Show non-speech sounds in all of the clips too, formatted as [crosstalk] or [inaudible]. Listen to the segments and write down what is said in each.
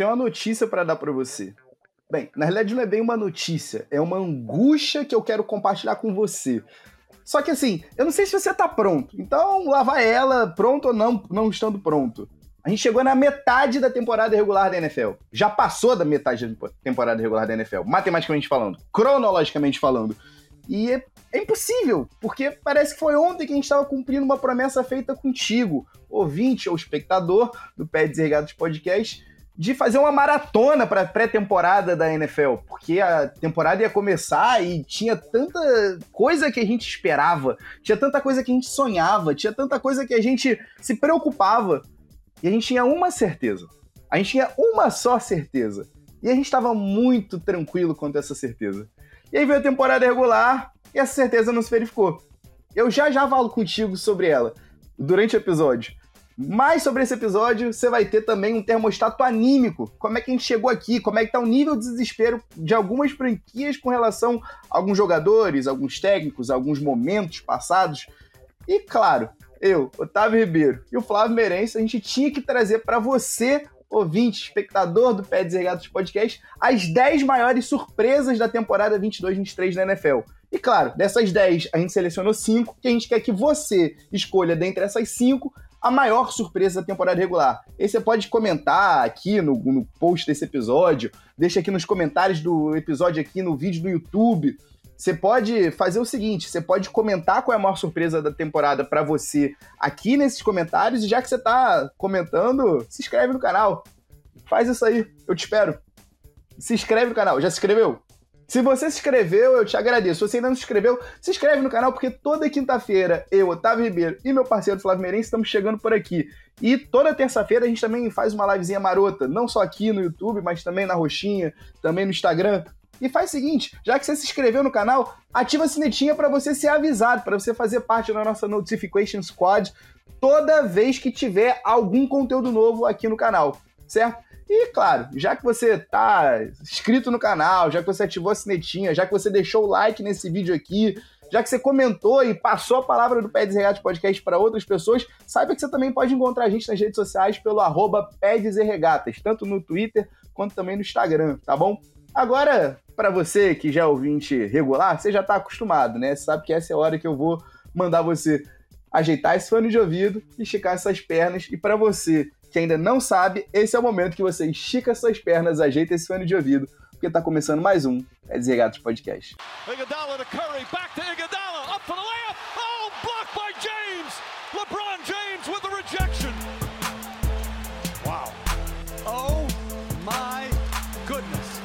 tenho uma notícia para dar para você. Bem, na realidade não é bem uma notícia, é uma angústia que eu quero compartilhar com você. Só que assim, eu não sei se você tá pronto. Então, lá vai ela, pronto ou não, não estando pronto. A gente chegou na metade da temporada regular da NFL. Já passou da metade da temporada regular da NFL, matematicamente falando, cronologicamente falando. E é, é impossível, porque parece que foi ontem que a gente estava cumprindo uma promessa feita contigo, ouvinte ou espectador do Pé Desregados Podcast, de fazer uma maratona para pré-temporada da NFL, porque a temporada ia começar e tinha tanta coisa que a gente esperava, tinha tanta coisa que a gente sonhava, tinha tanta coisa que a gente se preocupava. E a gente tinha uma certeza. A gente tinha uma só certeza. E a gente estava muito tranquilo quanto a essa certeza. E aí veio a temporada regular e essa certeza não se verificou. Eu já já falo contigo sobre ela durante o episódio. Mas sobre esse episódio, você vai ter também um termostato anímico. Como é que a gente chegou aqui? Como é que tá o nível de desespero de algumas franquias com relação a alguns jogadores, alguns técnicos, alguns momentos passados. E claro, eu, Otávio Ribeiro e o Flávio Meirense, a gente tinha que trazer para você, ouvinte, espectador do Pé Desregados Podcast, as 10 maiores surpresas da temporada 22-23 da NFL. E claro, dessas 10, a gente selecionou 5, que a gente quer que você escolha dentre essas 5 a maior surpresa da temporada regular. E você pode comentar aqui no, no post desse episódio, deixa aqui nos comentários do episódio aqui no vídeo do YouTube. Você pode fazer o seguinte: você pode comentar qual é a maior surpresa da temporada para você aqui nesses comentários, e já que você está comentando, se inscreve no canal. Faz isso aí, eu te espero. Se inscreve no canal. Já se inscreveu? Se você se inscreveu, eu te agradeço. Se você ainda não se inscreveu, se inscreve no canal, porque toda quinta-feira eu, Otávio Ribeiro e meu parceiro Flávio Meirense estamos chegando por aqui. E toda terça-feira a gente também faz uma livezinha marota, não só aqui no YouTube, mas também na Roxinha, também no Instagram. E faz o seguinte, já que você se inscreveu no canal, ativa a sinetinha para você ser avisado, para você fazer parte da nossa Notification Squad toda vez que tiver algum conteúdo novo aqui no canal, certo? E, claro, já que você tá inscrito no canal, já que você ativou a sinetinha, já que você deixou o like nesse vídeo aqui, já que você comentou e passou a palavra do Pé Regatas Podcast para outras pessoas, saiba que você também pode encontrar a gente nas redes sociais pelo arroba Regatas, tanto no Twitter quanto também no Instagram, tá bom? Agora, para você que já é ouvinte regular, você já está acostumado, né? Você sabe que essa é a hora que eu vou mandar você ajeitar esse fone de ouvido, esticar essas pernas. E para você que ainda não sabe, esse é o momento que você estica suas pernas, ajeita esse fone de ouvido, porque está começando mais um É Desregados Podcast. Iguodala to Curry, back to Iguodala, up for the layup, oh, blocked by James! LeBron James with the rejection! Wow. Oh my goodness.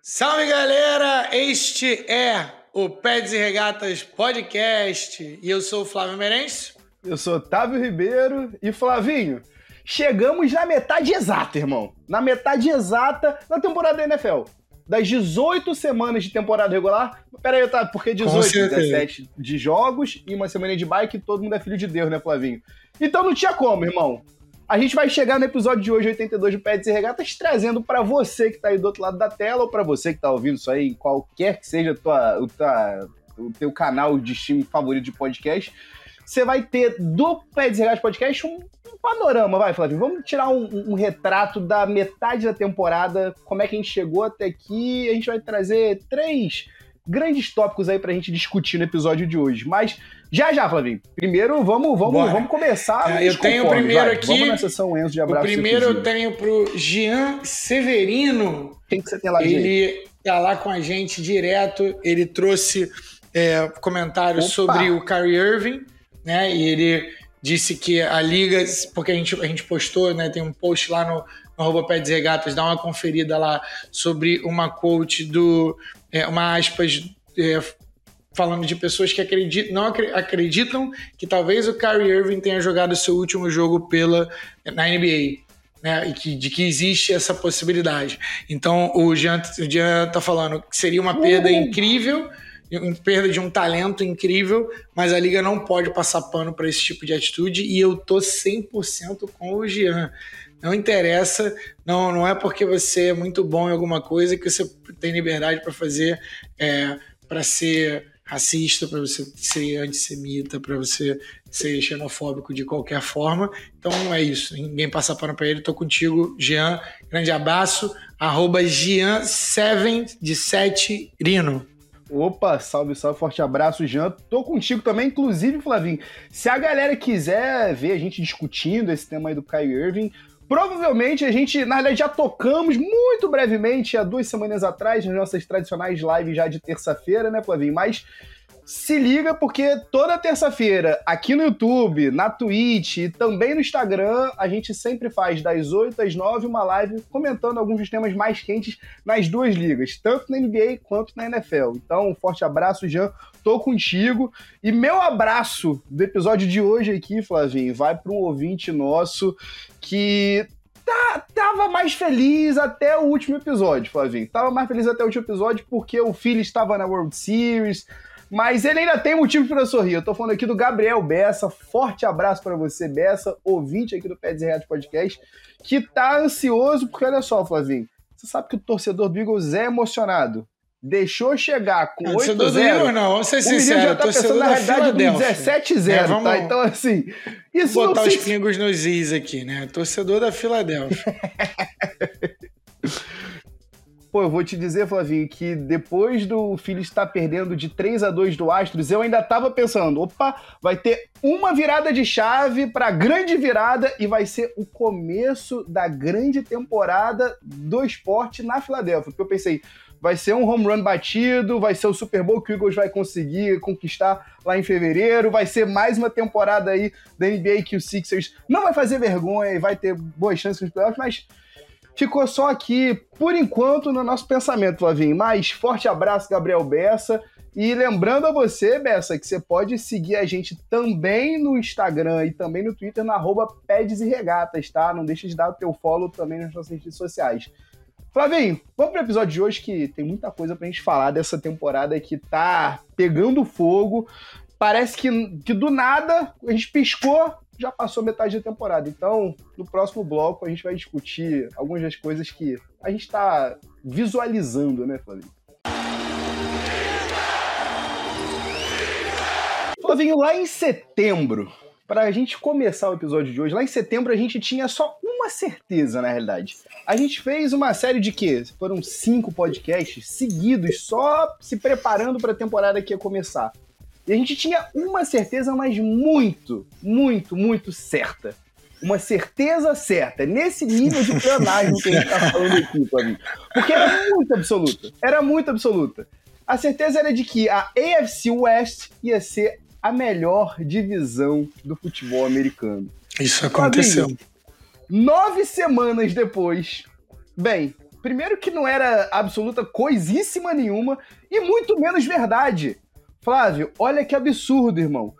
Salve galera, este é o Pés e Regatas Podcast. E eu sou o Flávio Merencio. Eu sou Otávio Ribeiro. E Flavinho, chegamos na metade exata, irmão. Na metade exata da temporada da NFL. Das 18 semanas de temporada regular. Pera aí, Otávio, porque 18, 17 de jogos e uma semana de bike, todo mundo é filho de Deus, né, Flavinho? Então não tinha como, irmão. A gente vai chegar no episódio de hoje, 82 do Pets e Regatas, trazendo para você que tá aí do outro lado da tela, ou para você que tá ouvindo isso aí, qualquer que seja tua, o, tua, o teu canal de streaming favorito de podcast, você vai ter do Pets e Regatas Podcast um, um, panorama, vai, Flávio. Vamos tirar um, um, retrato da metade da temporada, como é que a gente chegou até aqui. A gente vai trazer três grandes tópicos aí pra gente discutir no episódio de hoje. Mas já, já, Flavinho. Primeiro, vamos, vamos, vamos começar. É, eu tenho o primeiro vai. aqui. Vamos na sessão Enzo de abraço. O primeiro eu tenho pro Jean Severino. Quem que você tem lá, Ele gente? tá lá com a gente direto. Ele trouxe é, comentários Opa. sobre o Kyrie Irving, né? E ele disse que a liga, porque a gente, a gente postou, né? Tem um post lá no, no arroba Pé Regatas, dá uma conferida lá sobre uma quote do. É, uma aspas é, falando de pessoas que acreditam, não acreditam que talvez o Kyrie Irving tenha jogado seu último jogo pela na NBA. Né, e que, de que existe essa possibilidade. Então, o Jean, o Jean tá falando que seria uma perda uhum. incrível, uma perda de um talento incrível, mas a liga não pode passar pano para esse tipo de atitude e eu tô 100% com o Jean. Não interessa, não, não é porque você é muito bom em alguma coisa que você tem liberdade para fazer, é, para ser racista, para você ser antissemita, para você ser xenofóbico de qualquer forma. Então é isso. Ninguém passa pano para ele. Tô contigo, Jean. Grande abraço. Arroba Jean7 de 7 Rino. Opa, salve, salve, forte abraço, Jean. Tô contigo também, inclusive, Flavinho. Se a galera quiser ver a gente discutindo esse tema aí do Kyrie Irving, provavelmente a gente, na verdade, já tocamos muito brevemente há duas semanas atrás, nas nossas tradicionais lives já de terça-feira, né, Flavinho? Mas se liga porque toda terça-feira, aqui no YouTube, na Twitch e também no Instagram, a gente sempre faz das 8 às 9 uma live comentando alguns dos temas mais quentes nas duas ligas, tanto na NBA quanto na NFL. Então, um forte abraço, Jean. Tô contigo. E meu abraço do episódio de hoje aqui, Flavinho, vai para um ouvinte nosso que tá, tava mais feliz até o último episódio, Flavinho. Tava mais feliz até o último episódio porque o filho estava na World Series mas ele ainda tem motivo para sorrir. Eu tô falando aqui do Gabriel Bessa. Forte abraço para você, Bessa, ouvinte aqui do Pé Reais Podcast, que tá ansioso, porque olha só, Flavinho, você sabe que o torcedor do Eagles é emocionado. Deixou chegar com 8 0 Eagles, não, vamos ser sincero, já tá pensando na realidade do 17 0 é, vamos, tá? Então, assim, isso botar os pingos nos is aqui, né? Torcedor da Filadélfia. [laughs] Pô, eu vou te dizer, Flavinho, que depois do Phillies estar perdendo de 3 a 2 do Astros, eu ainda tava pensando, opa, vai ter uma virada de chave para grande virada e vai ser o começo da grande temporada do esporte na Filadélfia. Porque eu pensei, vai ser um home run batido, vai ser o Super Bowl que o Eagles vai conseguir conquistar lá em fevereiro, vai ser mais uma temporada aí da NBA que o Sixers não vai fazer vergonha e vai ter boas chances nos playoffs, mas ficou só aqui, por enquanto, no nosso pensamento, Flavinho. Mas forte abraço, Gabriel Bessa. E lembrando a você, Bessa, que você pode seguir a gente também no Instagram e também no Twitter, na arroba e Regatas, tá? Não deixe de dar o teu follow também nas nossas redes sociais. Flavinho, vamos pro episódio de hoje que tem muita coisa pra gente falar dessa temporada que tá pegando fogo. Parece que, que do nada a gente piscou, já passou metade da temporada. Então, no próximo bloco, a gente vai discutir algumas das coisas que a gente está visualizando, né, Flavinho? Flavinho, lá em setembro, para a gente começar o episódio de hoje, lá em setembro a gente tinha só uma certeza, na realidade. A gente fez uma série de quê? Foram cinco podcasts seguidos, só se preparando para a temporada que ia começar. E a gente tinha uma certeza, mas muito, muito, muito certa. Uma certeza certa. Nesse nível de pleonagem que a gente tá falando aqui, mim. Porque era muito absoluta. Era muito absoluta. A certeza era de que a AFC West ia ser a melhor divisão do futebol americano. Isso aconteceu. nove semanas depois. Bem, primeiro que não era absoluta coisíssima nenhuma e muito menos verdade. Flávio, olha que absurdo, irmão.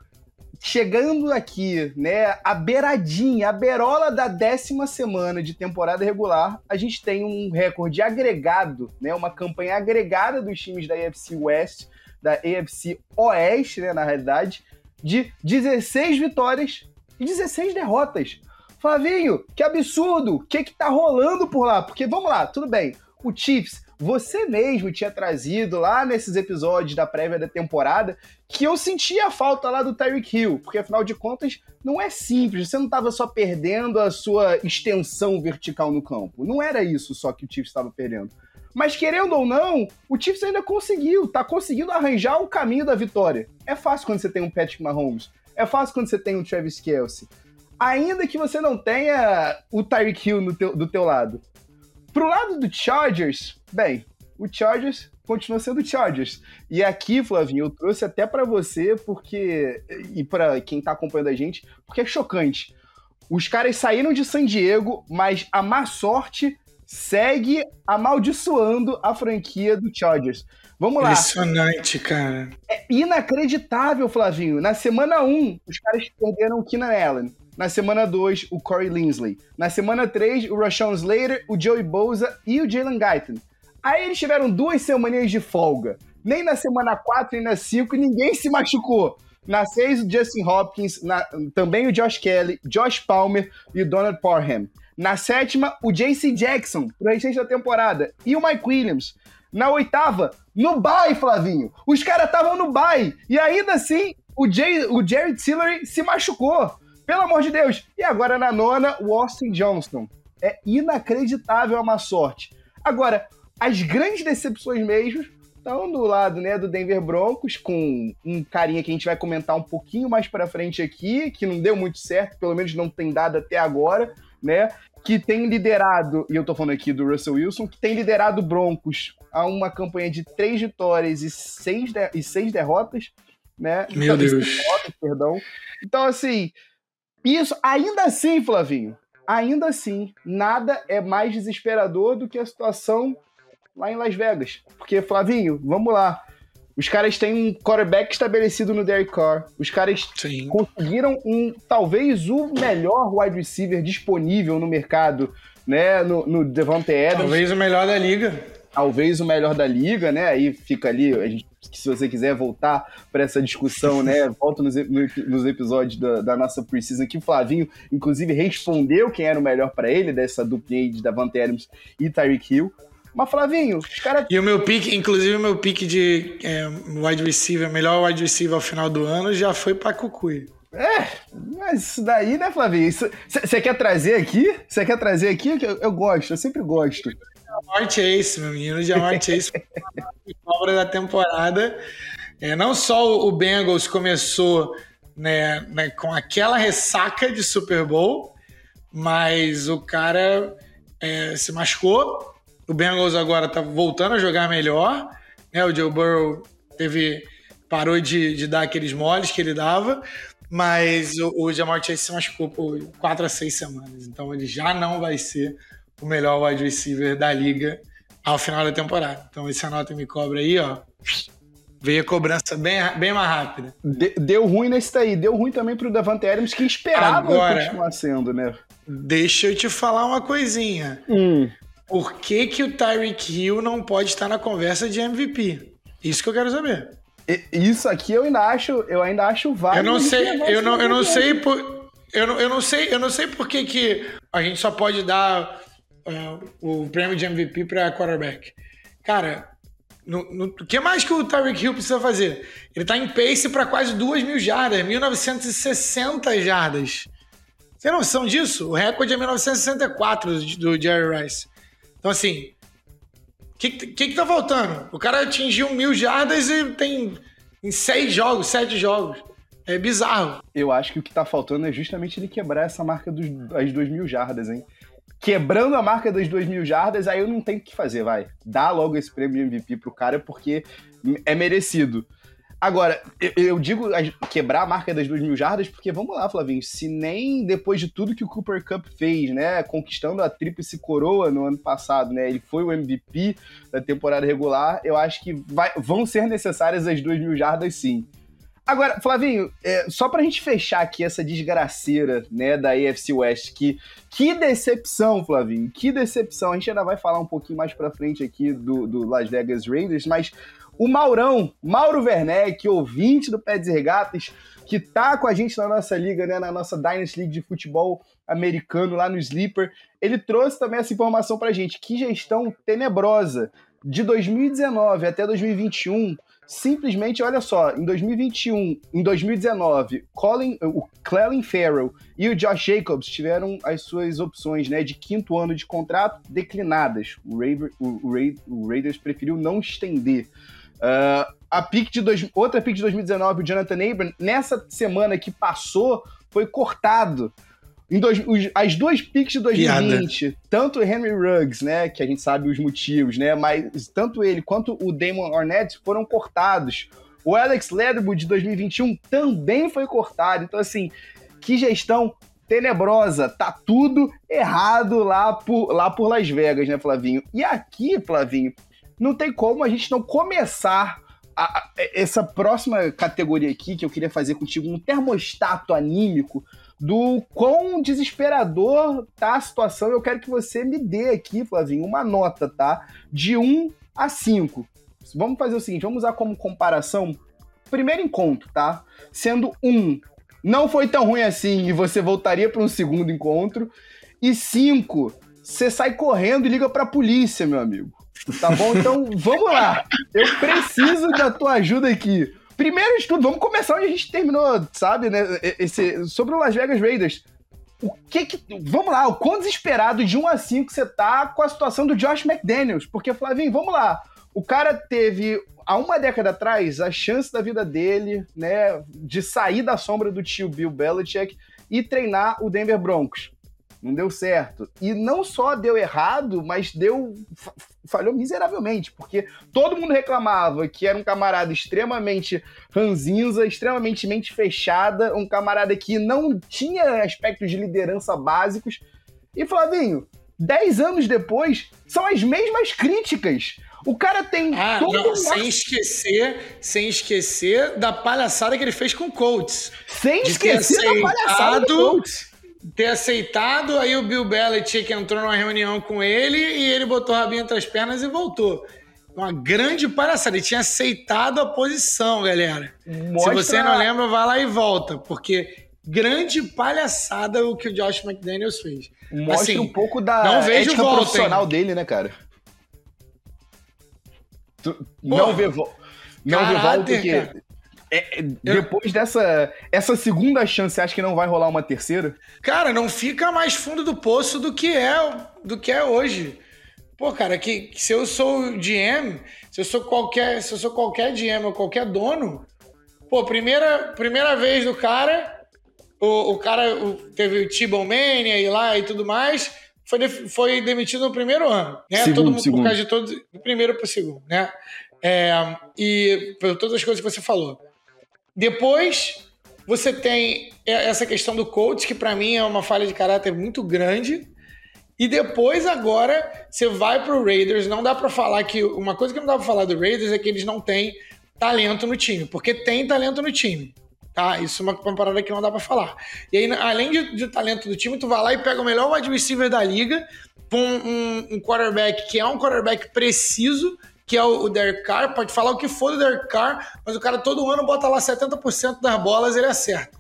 Chegando aqui, né, a beiradinha, a berola da décima semana de temporada regular, a gente tem um recorde agregado, né, uma campanha agregada dos times da AFC West, da AFC Oeste, né, na realidade, de 16 vitórias e 16 derrotas. Flavinho, que absurdo! O que que tá rolando por lá? Porque, vamos lá, tudo bem, o Chiefs você mesmo tinha trazido lá nesses episódios da prévia da temporada que eu sentia a falta lá do Tyreek Hill, porque afinal de contas não é simples, você não estava só perdendo a sua extensão vertical no campo. Não era isso só que o Chiefs estava perdendo. Mas querendo ou não, o Chiefs ainda conseguiu, tá conseguindo arranjar o caminho da vitória. É fácil quando você tem um Patrick Mahomes, é fácil quando você tem um Travis Kelsey. Ainda que você não tenha o Tyreek Hill teu, do teu lado. Pro lado do Chargers, bem, o Chargers continua sendo Chargers. E aqui, Flavinho, eu trouxe até para você, porque. E para quem tá acompanhando a gente, porque é chocante. Os caras saíram de San Diego, mas a má sorte segue amaldiçoando a franquia do Chargers. Vamos lá. Impressionante, cara. É inacreditável, Flavinho. Na semana 1, os caras perderam o Keenan Allen. Na semana 2, o Corey Linsley. Na semana 3, o Rashawn Slater, o Joey Bosa e o Jalen Guyton. Aí eles tiveram duas semaninhas de folga. Nem na semana 4 nem na 5 ninguém se machucou. Na 6, o Justin Hopkins, na, também o Josh Kelly, Josh Palmer e o Donald Parham. Na sétima, o JC Jackson, pro restante da temporada. E o Mike Williams. Na oitava, no bye, Flavinho. Os caras estavam no bye. E ainda assim, o, Jay, o Jerry Tillery se machucou. Pelo amor de Deus. E agora na nona, o Austin Johnston. É inacreditável a má sorte. Agora, as grandes decepções mesmo estão do lado né, do Denver Broncos, com um carinha que a gente vai comentar um pouquinho mais para frente aqui, que não deu muito certo, pelo menos não tem dado até agora, né? Que tem liderado, e eu tô falando aqui do Russell Wilson, que tem liderado Broncos a uma campanha de três vitórias e seis, de, e seis derrotas, né? Meu Deus. Derrotas, perdão. Então, assim, isso, ainda assim, Flavinho, ainda assim, nada é mais desesperador do que a situação lá em Las Vegas. Porque, Flavinho, vamos lá. Os caras têm um quarterback estabelecido no Derek Carr. Os caras Sim. conseguiram um talvez o melhor wide receiver disponível no mercado, né? No, no Devante Adams. Talvez o melhor da liga. Talvez o melhor da liga, né? Aí fica ali, a gente, se você quiser voltar para essa discussão, né? [laughs] Volta nos, nos episódios da, da, nossa preseason que o Flavinho, inclusive, respondeu quem era o melhor para ele dessa duplinha de Davante Adams e Tyreek Hill. Mas, Flavinho, os caras. E o meu pique, inclusive o meu pique de é, wide receiver, melhor wide receiver ao final do ano, já foi pra Cucuy. É, mas isso daí, né, Flavinho? Você quer trazer aqui? Você quer trazer aqui? Eu, eu gosto, eu sempre gosto. Jamar Chase, meu menino. Jamar [laughs] Chase foi a obra da temporada. É, não só o Bengals começou né, né, com aquela ressaca de Super Bowl, mas o cara é, se machucou, o Bengals agora tá voltando a jogar melhor. Né? O Joe Burrow teve, parou de, de dar aqueles moles que ele dava. Mas o, o Jamar Chase se machucou por 4 a 6 semanas. Então ele já não vai ser o melhor wide receiver da liga ao final da temporada. Então esse anota me cobra aí, ó. Veio a cobrança bem, bem mais rápida. De, deu ruim nesse daí. Deu ruim também pro Davante Adams, que esperava Agora, continuar sendo, né? Deixa eu te falar uma coisinha. Hum. Por que, que o Tyreek Hill não pode estar na conversa de MVP? Isso que eu quero saber. Isso aqui eu ainda acho, eu ainda acho válido. Eu não sei, eu não, eu não sei por, eu não, eu não sei, eu não sei por que, que a gente só pode dar o prêmio de MVP para quarterback. Cara, o que mais que o Tyreek Hill precisa fazer? Ele tá em pace para quase 2 mil jardas, 1960 jardas. Você tem noção disso? O recorde é 1964 do Jerry Rice. Então, assim, o que, que, que tá faltando? O cara atingiu mil jardas e tem em seis jogos, sete jogos. É bizarro. Eu acho que o que tá faltando é justamente ele quebrar essa marca dos, das duas mil jardas, hein? Quebrando a marca das duas mil jardas, aí eu não tenho o que fazer, vai. Dá logo esse prêmio de MVP pro cara, porque é merecido. Agora, eu, digo quebrar a marca das duas mil jardas, porque vamos lá, Flavinho, se nem depois de tudo que o Cooper Cup fez, né, conquistando a tríplice coroa no ano passado, né, ele foi o MVP da temporada regular, eu acho que vai, vão ser necessárias as duas mil jardas sim. Agora, Flavinho, é, só pra gente fechar aqui essa desgraceira, né, da AFC West, que, que decepção, Flavinho, que decepção. A gente ainda vai falar um pouquinho mais pra frente aqui do, do Las Vegas Raiders, mas o Maurão, Mauro Werneck, ouvinte do Pé de Regatas, que tá com a gente na nossa liga, né, na nossa Dynasty League de futebol americano lá no Sleeper, ele trouxe também essa informação pra gente. Que gestão tenebrosa. De 2019 até 2021, simplesmente, olha só, em 2021, em 2019, Colin, o Clelin Farrell e o Josh Jacobs tiveram as suas opções né, de quinto ano de contrato declinadas. O, Raver, o, o, o Raiders preferiu não estender. Uh, a pick de dois, outra pick de 2019, o Jonathan Abram, nessa semana que passou, foi cortado. Dois, os, as duas picks de 2020, Piada. tanto o Henry Ruggs, né, que a gente sabe os motivos, né, mas tanto ele quanto o Damon Arnett foram cortados. O Alex Leatherwood de 2021 também foi cortado. Então, assim, que gestão tenebrosa. Tá tudo errado lá por, lá por Las Vegas, né, Flavinho? E aqui, Flavinho, não tem como a gente não começar a, a, essa próxima categoria aqui que eu queria fazer contigo, um termostato anímico do quão desesperador tá a situação. Eu quero que você me dê aqui, Flavinho, uma nota, tá? De 1 a 5. Vamos fazer o seguinte, vamos usar como comparação primeiro encontro, tá? Sendo 1, não foi tão ruim assim e você voltaria para um segundo encontro. E 5, você sai correndo e liga para a polícia, meu amigo. Tá bom? Então, vamos lá. Eu preciso da tua ajuda aqui. Primeiro de tudo, vamos começar onde a gente terminou, sabe, né? Esse, sobre o Las Vegas Raiders. O que que. Vamos lá, o quão desesperado de 1 a 5 você tá com a situação do Josh McDaniels? Porque, Flavinho, vamos lá. O cara teve, há uma década atrás, a chance da vida dele, né, de sair da sombra do tio Bill Belichick e treinar o Denver Broncos não deu certo. E não só deu errado, mas deu. Falhou miseravelmente, porque todo mundo reclamava que era um camarada extremamente ranzinza, extremamente mente fechada, um camarada que não tinha aspectos de liderança básicos. E Flavinho, dez anos depois, são as mesmas críticas. O cara tem. Ah, não, sem esquecer, sem esquecer da palhaçada que ele fez com o Colts. Sem esquecer da palhaçada do Colts ter aceitado, aí o Bill Belichick entrou numa reunião com ele e ele botou a rabinha entre as pernas e voltou. Uma grande palhaçada. Ele tinha aceitado a posição, galera. Mostra... Se você não lembra, vai lá e volta, porque grande palhaçada o que o Josh McDaniels fez. Mostra assim, um pouco da não vejo ética volta, profissional hein? dele, né, cara? Tu, não vê, vo... não vê volta porque é depois eu... dessa essa segunda chance, você acha que não vai rolar uma terceira? Cara, não fica mais fundo do poço do que é do que é hoje. Pô, cara, que, que se eu sou GM, se eu sou qualquer, se eu sou qualquer GM ou qualquer dono, pô, primeira primeira vez do cara, o, o cara o, teve o T-Bone Mania e lá e tudo mais, foi, foi demitido no primeiro ano, né? Segundo, todo mundo segundo. por causa de todos, do primeiro pro segundo, né? É, e por todas as coisas que você falou. Depois, você tem essa questão do coach, que para mim é uma falha de caráter muito grande. E depois, agora, você vai pro Raiders. Não dá para falar que. Uma coisa que não dá pra falar do Raiders é que eles não têm talento no time, porque tem talento no time. Tá? Isso é uma, uma parada que não dá para falar. E aí, além de, de, talento do time, tu vai lá e pega o melhor wide receiver da liga, com um, um quarterback que é um quarterback preciso, que é o, Derek Carr, pode falar o que for do Derek Carr, mas o cara todo ano bota lá 70% das bolas ele acerta.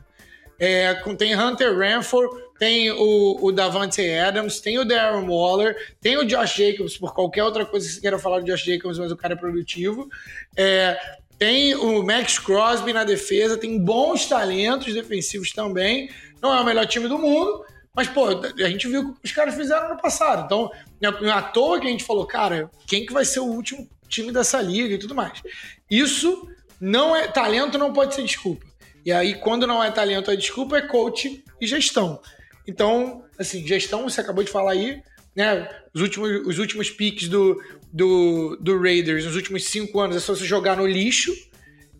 É, tem Hunter Ranford, tem o, o Davante Adams, tem o Darren Waller, tem o Josh Jacobs, por qualquer outra coisa que você queira falar do Josh Jacobs, mas o cara é produtivo. É, tem o Max Crosby na defesa, tem bons talentos defensivos também. Não é o melhor time do mundo, mas, pô, a gente viu o que os caras fizeram no passado. Então, não é à toa que a gente falou, cara, quem que vai ser o último time dessa liga e tudo mais. Isso não é. Talento não pode ser desculpa. E aí, quando não é talento, a desculpa é coach e gestão. Então, assim, gestão, você acabou de falar aí, né? Os últimos, os últimos piques do, do, do Raiders nos últimos cinco anos é só você jogar no lixo.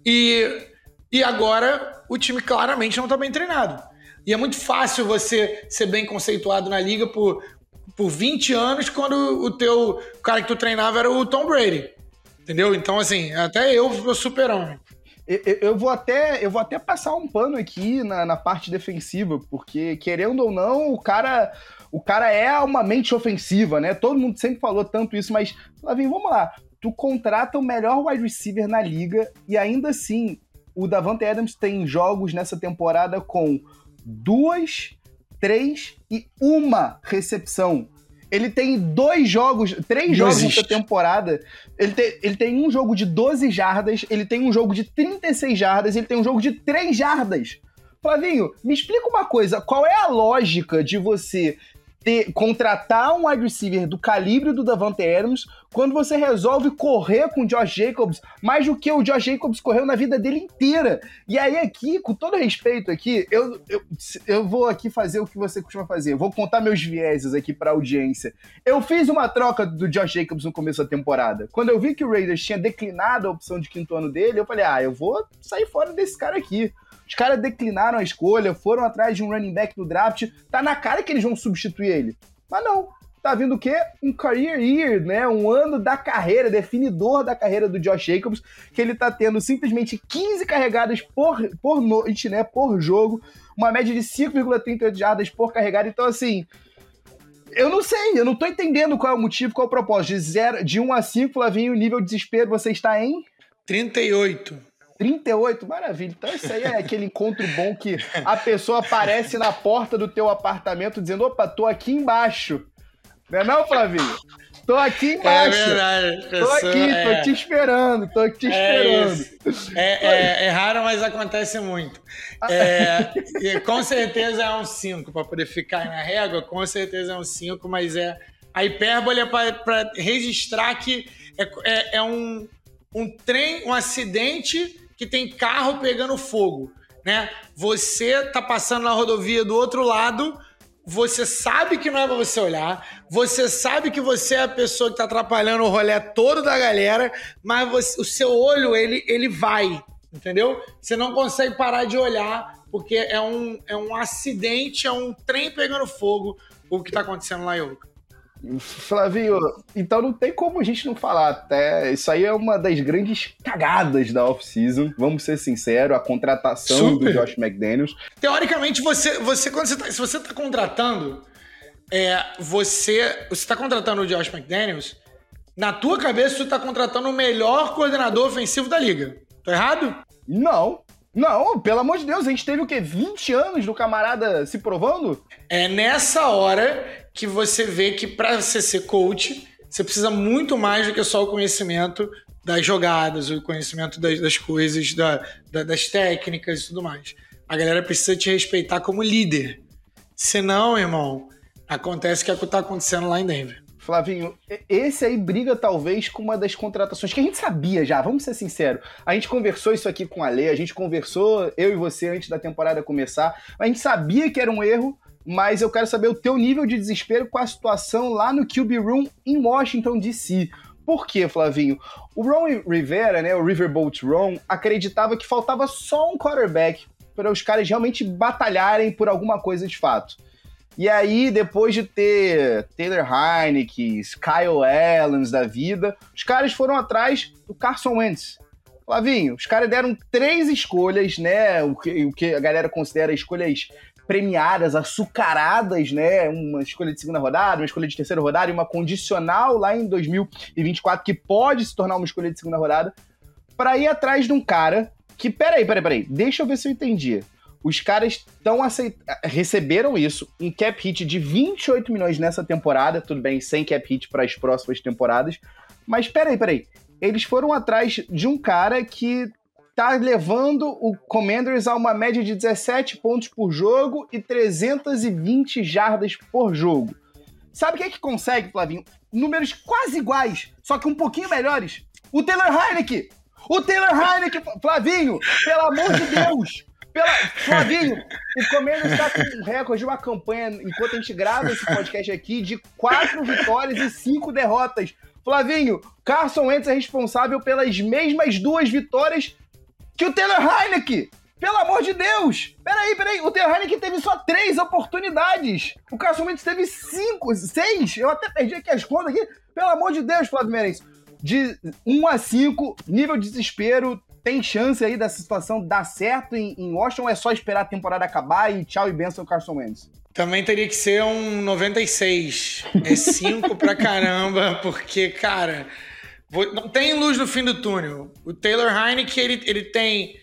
E, e agora o time claramente não está bem treinado. E é muito fácil você ser bem conceituado na liga por, por 20 anos quando o teu o cara que tu treinava era o Tom Brady. Entendeu? Então, assim, até eu sou super-homem. Eu, eu, vou até, eu vou até passar um pano aqui na, na parte defensiva, porque, querendo ou não, o cara, o cara é uma mente ofensiva, né? Todo mundo sempre falou tanto isso, mas, Lavinho, vamos lá. Tu contrata o melhor wide receiver na liga e ainda assim o Davante Adams tem jogos nessa temporada com duas, três e uma recepção. Ele tem dois jogos, três jogos existe. nessa temporada. Ele tem, ele tem um jogo de 12 jardas, ele tem um jogo de 36 jardas, ele tem um jogo de 3 jardas. Flavinho, me explica uma coisa: qual é a lógica de você ter, contratar um wide receiver do calibre do Davante Adams quando você resolve correr com o Josh Jacobs mais do que o Josh Jacobs correu na vida dele inteira. E aí aqui, com todo respeito aqui, eu, eu, eu vou aqui fazer o que você costuma fazer. Vou contar meus vieses aqui pra audiência. Eu fiz uma troca do Josh Jacobs no começo da temporada. Quando eu vi que o Raiders tinha declinado a opção de quinto ano dele, eu falei, ah, eu vou sair fora desse cara aqui. Os caras declinaram a escolha, foram atrás de um running back no draft. Tá na cara que eles vão substituir ele. Mas não. Tá vindo o quê? Um career year, né? Um ano da carreira, definidor da carreira do Josh Jacobs, que ele tá tendo simplesmente 15 carregadas por, por noite, né? Por jogo. Uma média de 5,38 jardas por carregada. Então, assim, eu não sei, eu não tô entendendo qual é o motivo, qual é o propósito. De, zero, de 1 a 5, Flavinho, nível de desespero, você está em? 38. 38, maravilha. Então isso aí é aquele encontro bom que a pessoa aparece na porta do teu apartamento dizendo, opa, tô aqui embaixo. Não é não, Flavinho? Tô aqui embaixo. É verdade. Tô aqui, é... tô te esperando, tô te é esperando. É, é, é, raro, mas acontece muito. É, com certeza é um 5, para poder ficar na régua, com certeza é um 5, mas é. A hipérbole é para registrar que é, é, é um, um trem, um acidente que tem carro pegando fogo. Né? Você tá passando na rodovia do outro lado você sabe que não é pra você olhar, você sabe que você é a pessoa que tá atrapalhando o rolê todo da galera, mas você, o seu olho, ele, ele vai, entendeu? Você não consegue parar de olhar, porque é um, é um acidente, é um trem pegando fogo o que tá acontecendo lá em Oca. Flavinho, então não tem como a gente não falar, até. Isso aí é uma das grandes cagadas da off-season, vamos ser sinceros, a contratação Super. do Josh McDaniels. Teoricamente, você, você quando você tá, se você está contratando, é, você está contratando o Josh McDaniels, na tua cabeça você está contratando o melhor coordenador ofensivo da liga. Tô errado? Não. Não, pelo amor de Deus, a gente teve o quê? 20 anos do camarada se provando? É nessa hora que você vê que para você ser coach, você precisa muito mais do que só o conhecimento das jogadas, o conhecimento das, das coisas, da, da, das técnicas e tudo mais. A galera precisa te respeitar como líder. Senão, irmão, acontece o que está acontecendo lá em Denver. Flavinho, esse aí briga talvez com uma das contratações que a gente sabia já, vamos ser sinceros. A gente conversou isso aqui com a Lei, a gente conversou, eu e você, antes da temporada começar. A gente sabia que era um erro, mas eu quero saber o teu nível de desespero com a situação lá no QB Room em Washington, D.C. Por quê, Flavinho? O Ron Rivera, né, o Riverboat Ron, acreditava que faltava só um quarterback para os caras realmente batalharem por alguma coisa de fato. E aí, depois de ter Taylor Heineke, Kyle Allens da vida, os caras foram atrás do Carson Wentz. Flavinho, os caras deram três escolhas, né? O que, o que a galera considera escolhas premiadas, açucaradas, né? Uma escolha de segunda rodada, uma escolha de terceira rodada e uma condicional lá em 2024 que pode se tornar uma escolha de segunda rodada para ir atrás de um cara que, peraí, peraí, peraí, deixa eu ver se eu entendi. Os caras estão aceit... receberam isso, um cap hit de 28 milhões nessa temporada, tudo bem, sem cap hit para as próximas temporadas. Mas peraí, peraí. Eles foram atrás de um cara que tá levando o Commanders a uma média de 17 pontos por jogo e 320 jardas por jogo. Sabe quem é que consegue, Flavinho? Números quase iguais, só que um pouquinho melhores. O Taylor Heineke! O Taylor Heineke, Flavinho, pelo amor de Deus! Pela... Flavinho, o Commanders está com um recorde de uma campanha, enquanto a gente grava esse podcast aqui, de quatro vitórias e cinco derrotas. Flavinho, Carson Wentz é responsável pelas mesmas duas vitórias que o Taylor Heineken. Pelo amor de Deus! Peraí, peraí. O Taylor Heineken teve só três oportunidades. O Carson Wentz teve cinco, seis. Eu até perdi aqui as contas aqui. Pelo amor de Deus, Flávio Meirense. De 1 a 5, nível de desespero. Tem chance aí dessa situação dar certo em, em Washington ou é só esperar a temporada acabar e tchau e benção Carson Wentz? Também teria que ser um 96. É 5 pra caramba, [laughs] porque, cara, não tem luz no fim do túnel. O Taylor Heineken, ele, ele tem.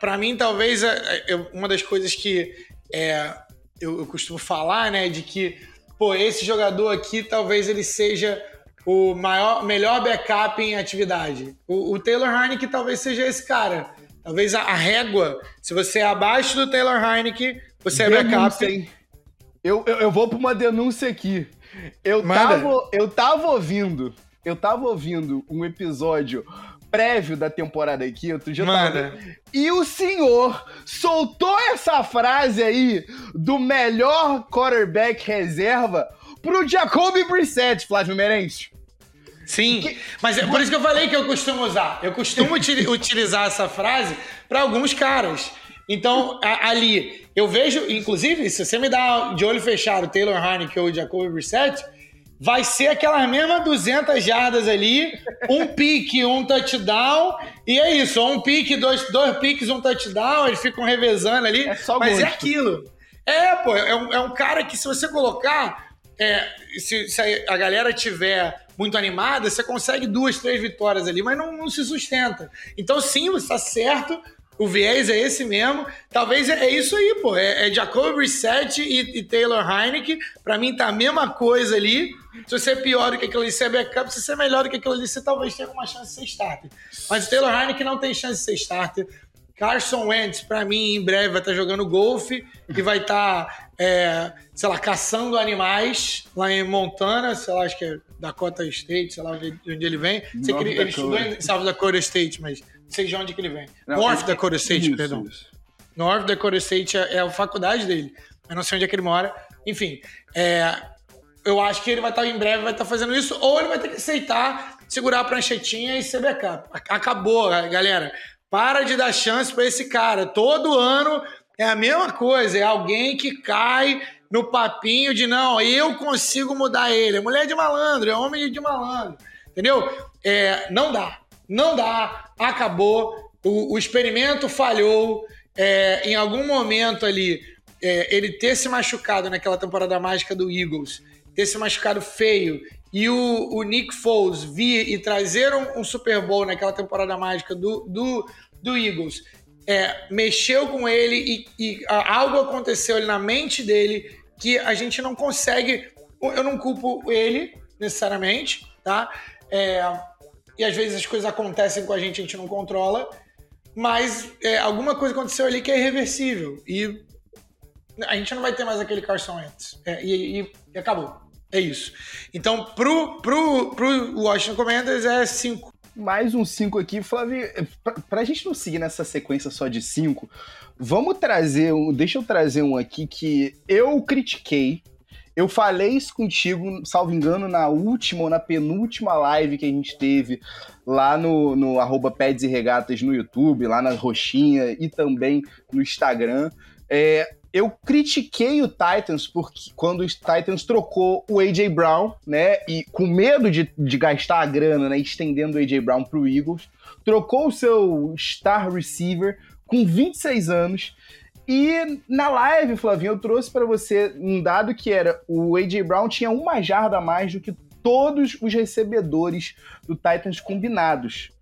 Para mim, talvez, é, é, uma das coisas que é, eu, eu, costumo falar, né, de que, pô, esse jogador aqui talvez ele seja o maior, melhor backup em atividade. O, o Taylor Heineken talvez seja esse cara. Talvez a, a, régua, se você é abaixo do Taylor Heineken, você é backup. Eu, eu, eu vou para uma denúncia aqui. Eu tava, eu tava ouvindo eu tava ouvindo um episódio prévio da temporada aqui, outro dia Mano. Tava... E o senhor soltou essa frase aí do melhor quarterback reserva pro Jacoby Brissett, Flávio Merencio. Sim, que... mas é por isso que eu falei que eu costumo usar. Eu costumo [laughs] utilizar essa frase para alguns caras. Então, ali, eu vejo, inclusive, se você me dá de olho fechado Taylor Heineken ou o Jacoby Brissett, vai ser aquelas mesmas 200 jardas ali, um [laughs] pique, um touchdown, e é isso, um pique, dois, dois piques, um touchdown, eles ficam revezando ali, é só mas é gosto. é aquilo. É, pô, é um, é um cara que se você colocar, é, se, se, a galera tiver muito animada, você consegue duas, três vitórias ali, mas não, não se sustenta. Então sim, você está certo, o viés é esse mesmo. Talvez é, é isso aí, pô. É, é Jacob Brissett e, e Taylor Heineken. Pra mim tá a mesma coisa ali. Se você é pior do que aquilo ali, você é backup. Se você é melhor do que aquilo ali, você talvez tenha uma chance de ser starter. Mas o Taylor Heineken não tem chance de ser starter. Carson Wentz, para mim, em breve vai estar tá jogando golfe e vai estar, tá, é, sei lá, caçando animais lá em Montana, sei lá, acho que é Dakota State, sei lá de onde ele vem. Sei que ele, ele estudou em South Dakota State, mas não sei de onde que ele vem. Não, North Dakota State, isso, perdão. Isso. North Dakota State é, é, a faculdade dele. Eu não sei onde é que ele mora. Enfim, é, eu acho que ele vai estar tá, em breve, vai estar fazendo isso, ou ele vai ter que aceitar segurar a pranchetinha e ser backup. Acabou, galera. Para de dar chance para esse cara. Todo ano é a mesma coisa, é alguém que cai no papinho de não, eu consigo mudar ele. É mulher de malandro, é homem de malandro. Entendeu? É, não dá. Não dá. Acabou. O, o experimento falhou. É, em algum momento ali, é, ele ter se machucado naquela temporada mágica do Eagles, ter se machucado feio e o, o Nick Foles vir e trazer um, Super Bowl naquela temporada mágica do, do, do Eagles, é, mexeu com ele e, e algo aconteceu ali na mente dele que a gente não consegue. Eu não culpo ele necessariamente, tá? É, e às vezes as coisas acontecem com a gente, a gente não controla, mas é, alguma coisa aconteceu ali que é irreversível e a gente não vai ter mais aquele Carson Wentz. É, e, e, e acabou. É isso. Então, pro, pro, pro Washington Commanders é 5. Mais um 5 aqui, Flávio. Pra, pra gente não seguir nessa sequência só de 5, vamos trazer um. Deixa eu trazer um aqui que eu critiquei. Eu falei isso contigo, salvo engano, na última ou na penúltima live que a gente teve lá no, no arroba Peds e Regatas no YouTube, lá na Roxinha e também no Instagram. É, eu critiquei o Titans porque quando o Titans trocou o AJ Brown, né? E com medo de, de gastar a grana, né? Estendendo o AJ Brown pro Eagles, trocou o seu star receiver com 26 anos. E na live, Flavinho, eu trouxe para você um dado que era o AJ Brown tinha uma jarda a mais do que todos os recebedores do Titans combinados.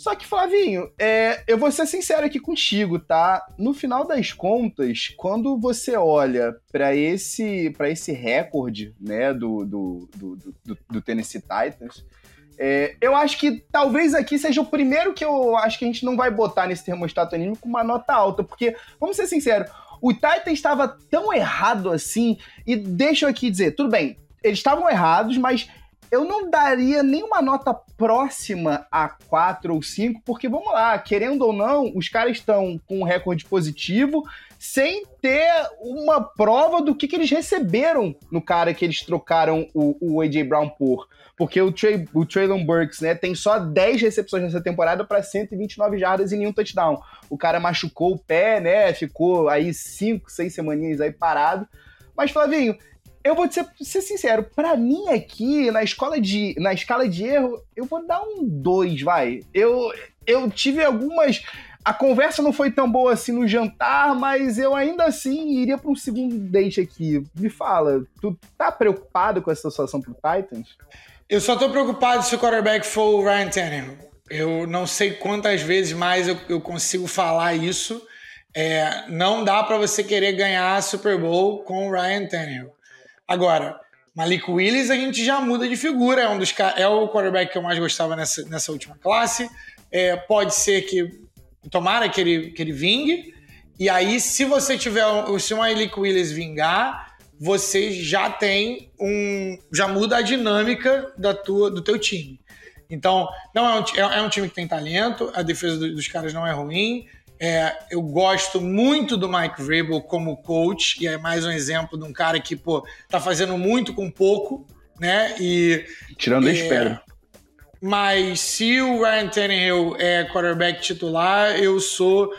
Só que, Flavinho, é, eu vou ser sincero aqui contigo, tá? No final das contas, quando você olha para esse para esse recorde, né, do, do, do, do, do Tennessee Titans, é, eu acho que talvez aqui seja o primeiro que eu acho que a gente não vai botar nesse termostato anímico uma nota alta, porque, vamos ser sinceros, o Titan estava tão errado assim, e deixa eu aqui dizer, tudo bem, eles estavam errados, mas eu não daria nenhuma nota próxima a 4 ou 5, porque vamos lá, querendo ou não, os caras estão com um recorde positivo sem ter uma prova do que, que eles receberam no cara que eles trocaram o, o A.J. Brown por. Porque o, o Traylon Burks né, tem só 10 recepções nessa temporada para 129 jardas e nenhum touchdown. O cara machucou o pé, né? Ficou aí 5, 6 semaninhas aí parado. Mas, Flavinho, eu vou ser, ser sincero, para mim aqui, na escola de. na escala de erro, eu vou dar um 2, vai. Eu, eu tive algumas. A conversa não foi tão boa assim no jantar, mas eu ainda assim iria para um segundo date aqui. Me fala, tu tá preocupado com essa situação pro Titans? Eu só tô preocupado se o quarterback for o Ryan Tannehill. Eu não sei quantas vezes mais eu, eu consigo falar isso. É, não dá para você querer ganhar Super Bowl com o Ryan Tannehill. Agora, Malik Willis a gente já muda de figura, é, um dos, é o quarterback que eu mais gostava nessa, nessa última classe. É, pode ser que. Tomara que ele, que ele vingue. E aí, se você tiver. Se o Malik Willis vingar, você já tem um. Já muda a dinâmica da tua, do teu time. Então, não é um, é, é um time que tem talento, a defesa dos caras não é ruim. É, eu gosto muito do Mike Vrabel como coach, e é mais um exemplo de um cara que, pô, tá fazendo muito com pouco, né? E, Tirando é, a espera. Mas se o Ryan Tannehill é quarterback titular, eu sou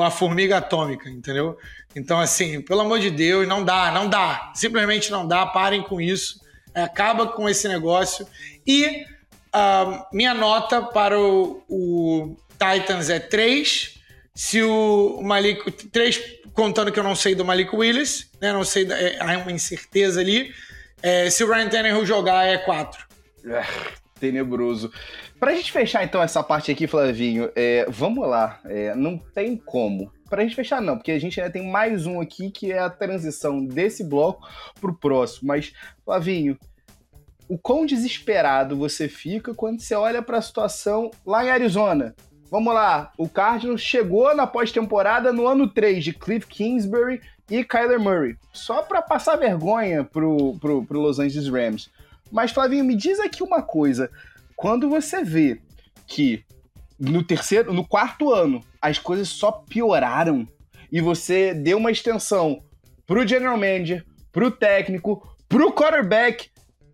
a formiga atômica, entendeu? Então, assim, pelo amor de Deus, não dá, não dá. Simplesmente não dá, parem com isso. É, acaba com esse negócio. E uh, minha nota para o, o Titans é 3 se o Malik. Três, contando que eu não sei do Malik Willis, né? Não sei, é, há uma incerteza ali. É, se o Ryan Tannehill jogar, é quatro. É, tenebroso. Pra gente fechar então essa parte aqui, Flavinho, é, vamos lá. É, não tem como. Pra gente fechar, não, porque a gente ainda tem mais um aqui que é a transição desse bloco pro próximo. Mas, Flavinho, o quão desesperado você fica quando você olha para a situação lá em Arizona. Vamos lá, o Cardinals chegou na pós-temporada no ano 3 de Cliff Kingsbury e Kyler Murray, só para passar vergonha pro, pro, pro Los Angeles Rams. Mas, Flavinho, me diz aqui uma coisa. Quando você vê que no terceiro, no quarto ano, as coisas só pioraram e você deu uma extensão pro general manager, pro técnico, pro quarterback.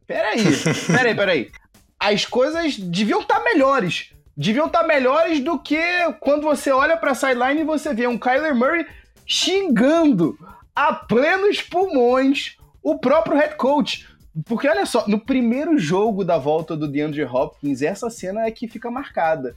Peraí, [laughs] peraí, peraí. As coisas deviam estar tá melhores. Deviam estar tá melhores do que quando você olha pra sideline e você vê um Kyler Murray xingando a plenos pulmões o próprio head coach. Porque olha só, no primeiro jogo da volta do DeAndre Hopkins, essa cena é que fica marcada.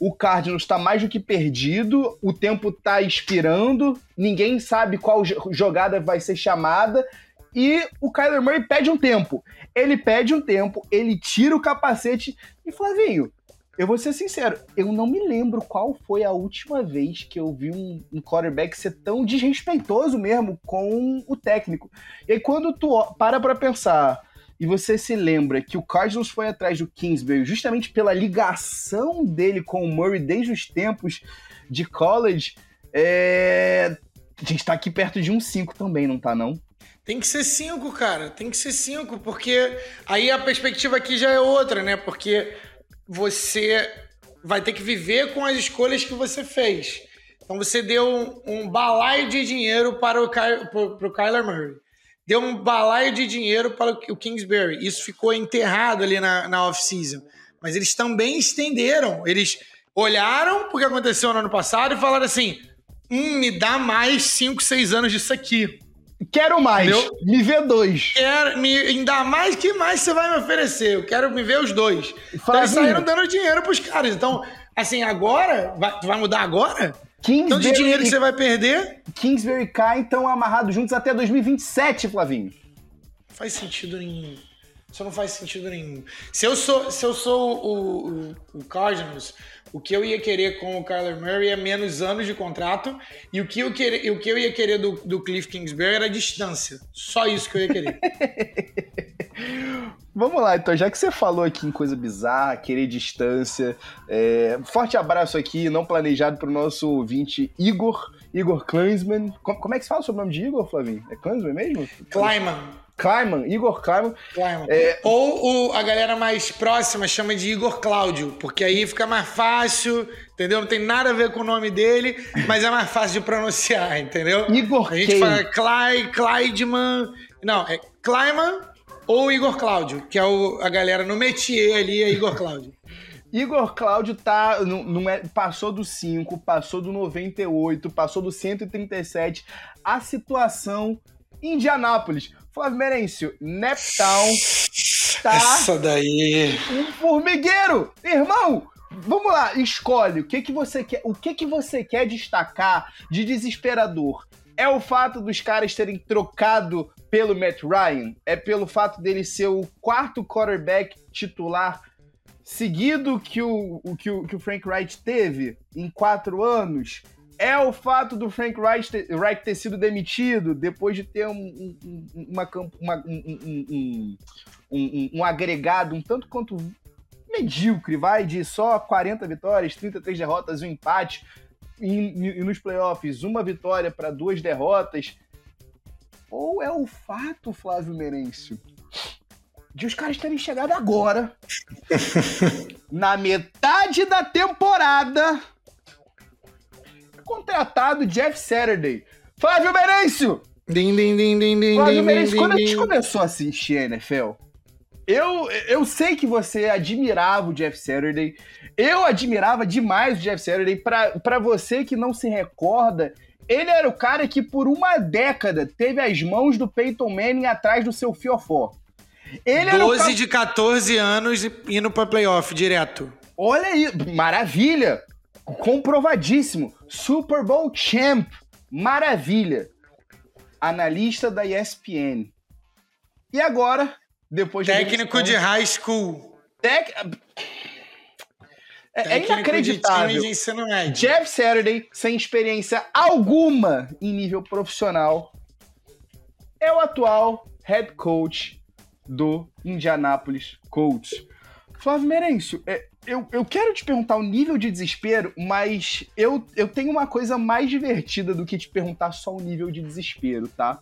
O Cardinals está mais do que perdido, o tempo está expirando, ninguém sabe qual jogada vai ser chamada e o Kyler Murray pede um tempo. Ele pede um tempo, ele tira o capacete e Flavinho, eu vou ser sincero, eu não me lembro qual foi a última vez que eu vi um, um quarterback ser tão desrespeitoso mesmo com o técnico. E aí, quando tu para pra pensar e você se lembra que o Cardinals foi atrás do Kingsbury justamente pela ligação dele com o Murray desde os tempos de college, é... a gente tá aqui perto de um 5 também, não tá não? Tem que ser 5, cara. Tem que ser 5, porque aí a perspectiva aqui já é outra, né? Porque você vai ter que viver com as escolhas que você fez. Então você deu um, um balaio de dinheiro para o, o Kyler Murray. Deu um balaio de dinheiro para o Kingsbury. Isso ficou enterrado ali na, na off-season. Mas eles também estenderam. Eles olharam o que aconteceu no ano passado e falaram assim: hum, me dá mais 5, 6 anos disso aqui. Quero mais. Me vê dois. Quero, me, ainda mais que mais você vai me oferecer. Eu quero me ver os dois. Então eles saíram dando dinheiro pros caras. Então, assim, agora. Vai, tu vai mudar agora? Kingsbury então, de dinheiro que você vai perder. Kingsbury e Kai estão amarrados juntos até 2027, Flavinho. Faz sentido nenhum. Isso não faz sentido nenhum. Se eu sou, se eu sou o, o, o Cardinals, o que eu ia querer com o Kyler Murray é menos anos de contrato e o que eu, querer, o que eu ia querer do, do Cliff Kingsbury era distância. Só isso que eu ia querer. [laughs] Vamos lá, então, já que você falou aqui em coisa bizarra, querer distância, é, forte abraço aqui, não planejado para o nosso ouvinte Igor, Igor Klansman. Como, como, é que se fala o nome de Igor, Flavinho? É Klansman mesmo? Kleiman. Kleiman, Igor Kleiman. Kleiman. É... Ou o, a galera mais próxima chama de Igor Cláudio, porque aí fica mais fácil, entendeu? Não tem nada a ver com o nome dele, mas é mais fácil de pronunciar, entendeu? Igor A gente quem? fala Clydeman. Não, é Kleiman ou Igor Cláudio, que é o, a galera no métier ali, é Igor Cláudio. [laughs] Igor Cláudio tá, não, não é, passou do 5, passou do 98, passou do 137. A situação em Indianápolis Flávio Merencio, Neptown tá Essa daí. um formigueiro. Irmão, vamos lá, escolhe o que que você quer, o que que você quer destacar de desesperador? É o fato dos caras terem trocado pelo Matt Ryan? É pelo fato dele ser o quarto quarterback titular seguido que o, que o, que o Frank Wright teve em quatro anos? É o fato do Frank Reich ter, Reich ter sido demitido depois de ter um, um, uma, uma, um, um, agregado um tanto quanto medíocre, vai de só 40 vitórias, 33 derrotas e um empate, e, e nos playoffs uma vitória para duas derrotas. Ou é o fato, Flávio Merencio, de os caras terem chegado agora, [laughs] na metade da temporada contratado Jeff Saturday. Flávio Merencio! Din, din, din, din, din, Flávio Merencio, quando a gente começou a assistir a NFL, eu, eu sei que você admirava o Jeff Saturday. Eu admirava demais o Jeff Saturday. Para você que não se recorda, ele era o cara que por uma década teve as mãos do Peyton Manning atrás do seu fiofó. Ele 12 era de 14 anos indo para playoff direto. Olha aí, maravilha comprovadíssimo. Super Bowl champ. Maravilha. Analista da ESPN. E agora, depois de Técnico de high school. Tec... É, é inacreditável. Jeff Saturday, sem experiência alguma em nível profissional, é o atual head coach do Indianapolis Colts. Flávio Merencio, é, eu, eu quero te perguntar o nível de desespero, mas eu, eu tenho uma coisa mais divertida do que te perguntar só o nível de desespero, tá?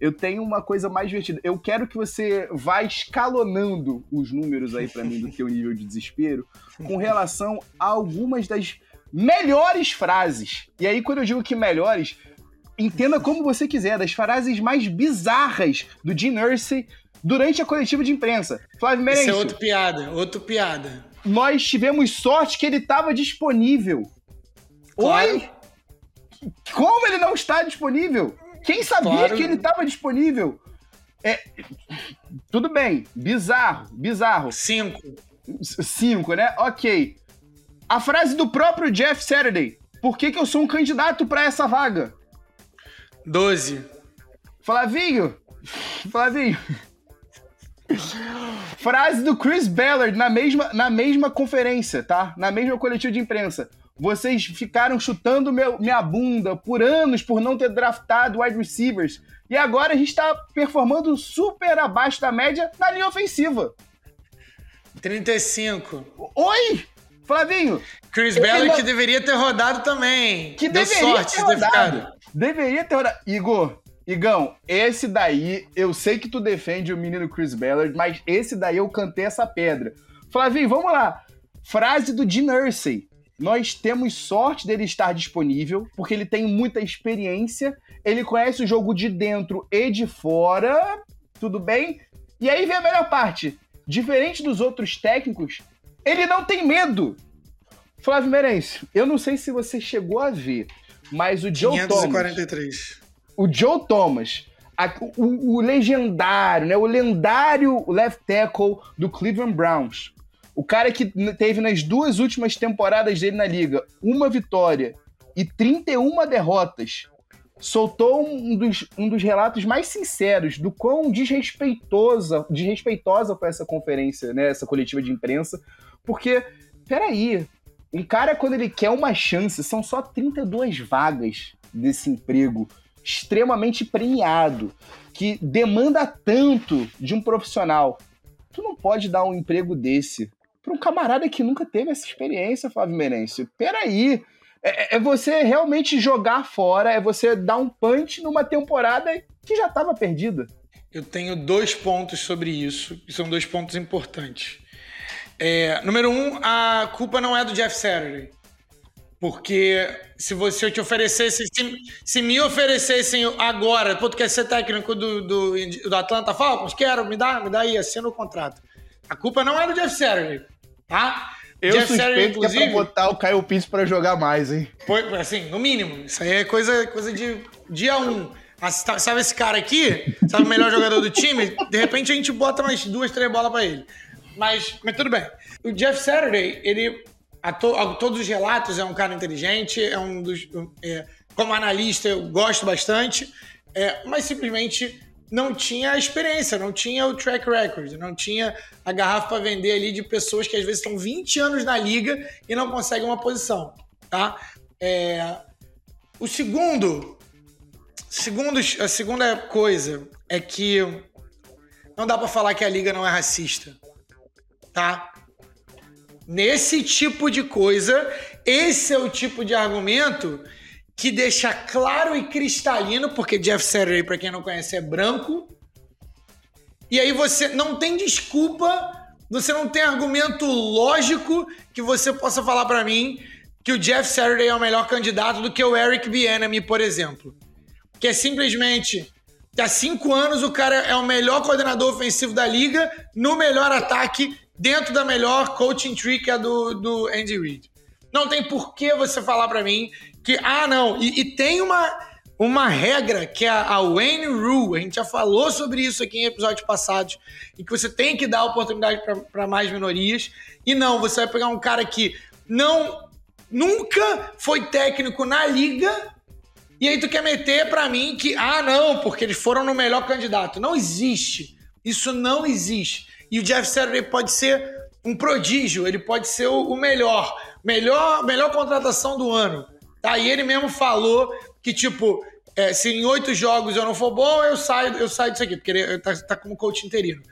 Eu tenho uma coisa mais divertida. Eu quero que você vá escalonando os números aí para mim do teu nível de desespero com relação a algumas das melhores frases. E aí, quando eu digo que melhores, entenda como você quiser, das frases mais bizarras do Gene Nurse durante a coletiva de imprensa. Flávio Merencio. Isso é outra piada, outra piada. Nós tivemos sorte que ele estava disponível. Claro. Oi? Como ele não está disponível? Quem sabia claro. que ele estava disponível? É, tudo bem, bizarro, bizarro. Cinco. Cinco, né? Ok. A frase do próprio Jeff Saturday. Por que, que eu sou um candidato para essa vaga? Doze. Flavinho. Flavinho. Frase do Chris Ballard na mesma, na mesma conferência, tá? Na mesma coletiva de imprensa. Vocês ficaram chutando meu, minha bunda por anos por não ter draftado wide receivers. E agora a gente tá performando super abaixo da média na linha ofensiva. 35. Oi! Flavinho! Chris Ballard não... que deveria ter rodado também. Que Deu deveria sorte ter rodado. Deveria ter rodado. Igor, Igão, esse daí, eu sei que tu defende o menino Chris Ballard, mas esse daí eu cantei essa pedra. Flavinho, vamos lá. Frase do Dean Ursay. Nós temos sorte dele estar disponível, porque ele tem muita experiência, ele conhece o jogo de dentro e de fora, tudo bem? E aí vem a melhor parte. Diferente dos outros técnicos, ele não tem medo. Flávio Merencio, eu não sei se você chegou a ver, mas o Joe 543. Thomas... O Joe Thomas, a, o, o, legendário, né, o lendário left tackle do Cleveland Browns, o cara que teve nas duas últimas temporadas dele na liga uma vitória e 31 derrotas, soltou um dos, um dos relatos mais sinceros do quão desrespeitosa, desrespeitosa foi essa conferência, né, essa coletiva de imprensa, porque, peraí, um cara quando ele quer uma chance, são só 32 vagas desse emprego extremamente premiado, que demanda tanto de um profissional. Tu não pode dar um emprego desse para um camarada que nunca teve essa experiência, Flávio Merencio. Peraí. É, é você realmente jogar fora, é você dar um punch numa temporada que já estava perdida. Eu tenho dois pontos sobre isso, e são dois pontos importantes. É, número um, a culpa não é do Jeff Saturday. Porque se você te oferecesse, se, se, me oferecessem agora, pô, tu quer ser técnico do, do, do Atlanta Falcons? Quero, me dá, me dá aí, assina o contrato. A culpa não é do Jeff Saturday tá? Eu Jeff suspeito Saturday, inclusive, que é pra botar o Caio Pinto pra jogar mais, hein? Foi, assim, no mínimo. Isso aí é coisa, coisa de dia um. Sabe esse cara aqui? Sabe o melhor jogador do time? De repente a gente bota mais duas, três bolas pra ele. Mas, mas tudo bem. O Jeff Saturday, ele, a, to, a todos os relatos, é um cara inteligente, é um dos. É, como analista, eu gosto bastante, é, mas simplesmente não tinha a experiência, não tinha o track record, não tinha a garrafa para vender ali de pessoas que às vezes estão 20 anos na liga e não conseguem uma posição, tá? É... O segundo, segundo, a segunda coisa é que não dá para falar que a liga não é racista, tá? Nesse tipo de coisa, esse é o tipo de argumento que deixa claro e cristalino, porque Jeff Saturday, para quem não conhece, é branco. E aí você não tem desculpa, você não tem argumento lógico que você possa falar para mim que o Jeff Saturday é o melhor candidato do que o Eric Bieniemy, por exemplo. Que é simplesmente há cinco anos o cara é o melhor coordenador ofensivo da liga, no melhor ataque, dentro da melhor coaching que é do, do Andy Reid. Não tem por que você falar para mim que, ah, não, e, e, tem uma, uma regra que é a, Wayne Rule, a gente já falou sobre isso aqui em episódios passados, e que você tem que dar oportunidade para mais minorias. E não, você vai pegar um cara que não nunca foi técnico na liga e aí tu quer meter para mim que, ah, não, porque eles foram no melhor candidato. Não existe. Isso não existe. E o Jeff Saturday pode ser um prodígio, ele pode ser o, melhor, melhor, melhor contratação do ano. Tá? E ele mesmo falou que, tipo, é, se em oito jogos eu não for bom, eu saio, eu saio disso aqui, porque ele tá, tá como coach interino.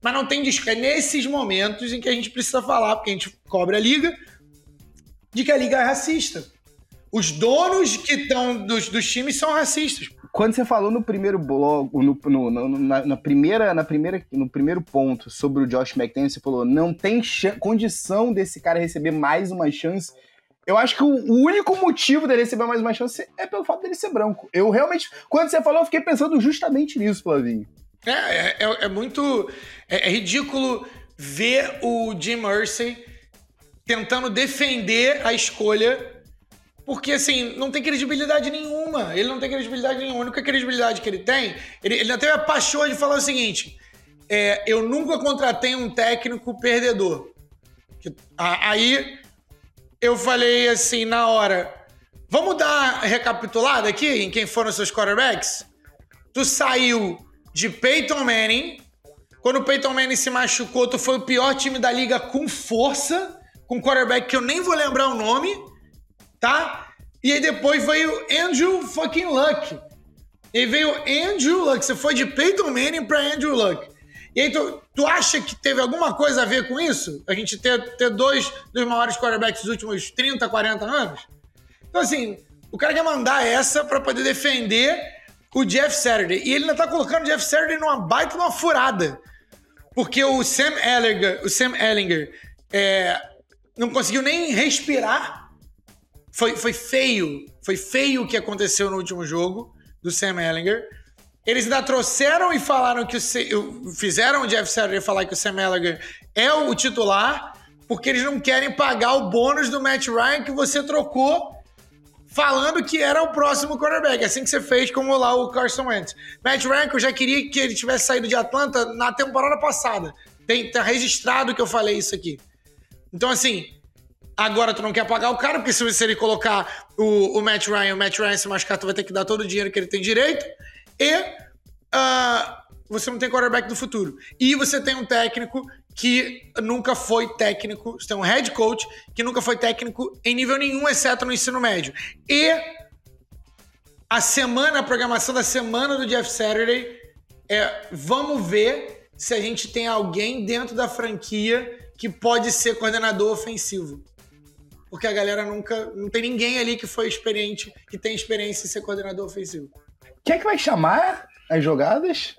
Mas não tem disco. É nesses momentos em que a gente precisa falar, porque a gente cobre a liga, de que a liga é racista. Os donos que estão dos, dos times são racistas. Quando você falou no primeiro bloco, no, no, no, na, na, primeira, na primeira, no primeiro ponto sobre o Josh McDaniels, você falou não tem condição desse cara receber mais uma chance. Eu acho que o, o, único motivo dele receber mais uma chance é pelo fato dele ser branco. Eu realmente, quando você falou, eu fiquei pensando justamente nisso, Flavinho. É, é, é, é muito. É, é ridículo ver o Jim Mercy tentando defender a escolha porque, assim, não tem credibilidade nenhuma. Ele não tem credibilidade nenhuma. A única credibilidade que ele tem, ele, ele até a paixão de falar o seguinte: é, eu nunca contratei um técnico perdedor. Aí eu falei assim, na hora, vamos dar recapitulada aqui em quem foram seus quarterbacks? Tu saiu de Peyton Manning. Quando o Peyton Manning se machucou, tu foi o pior time da liga com força, com quarterback que eu nem vou lembrar o nome tá? E aí depois veio Andrew fucking Luck. E veio Andrew Luck. Você foi de Peyton Manning pra Andrew Luck. E aí tu, tu acha que teve alguma coisa a ver com isso? A gente ter, ter dois dos maiores quarterbacks dos últimos 30, 40 anos? Então assim, o cara quer mandar essa para poder defender o Jeff Saturday. E ele ainda tá colocando o Jeff Saturday numa baita numa furada. Porque o Sam Ellinger, o Sam Ellinger é, não conseguiu nem respirar foi, foi feio. Foi feio o que aconteceu no último jogo do Sam Ellinger. Eles ainda trouxeram e falaram que o, fizeram o Jeff Saturday falar que o Sam Ellinger é o titular, porque eles não querem pagar o bônus do Matt Ryan que você trocou falando que era o próximo quarterback, assim que você fez como lá o Carson Wentz. Matt Ryan, eu já queria que ele tivesse saído de Atlanta na temporada passada. Tem, tá registrado que eu falei isso aqui. Então, assim, Agora tu não quer pagar o cara, porque se, ele colocar o, o Matt Ryan, o Matt Ryan se machucar, tu vai ter que dar todo o dinheiro que ele tem direito. E uh, você não tem quarterback do futuro. E você tem um técnico que nunca foi técnico, você tem um head coach que nunca foi técnico em nível nenhum, exceto no ensino médio. E a semana, a programação da semana do Jeff Saturday é vamos ver se a gente tem alguém dentro da franquia que pode ser coordenador ofensivo porque a galera nunca. Não tem ninguém ali que foi experiente, que tem experiência em ser coordenador ofensivo. Quem é que vai chamar as jogadas?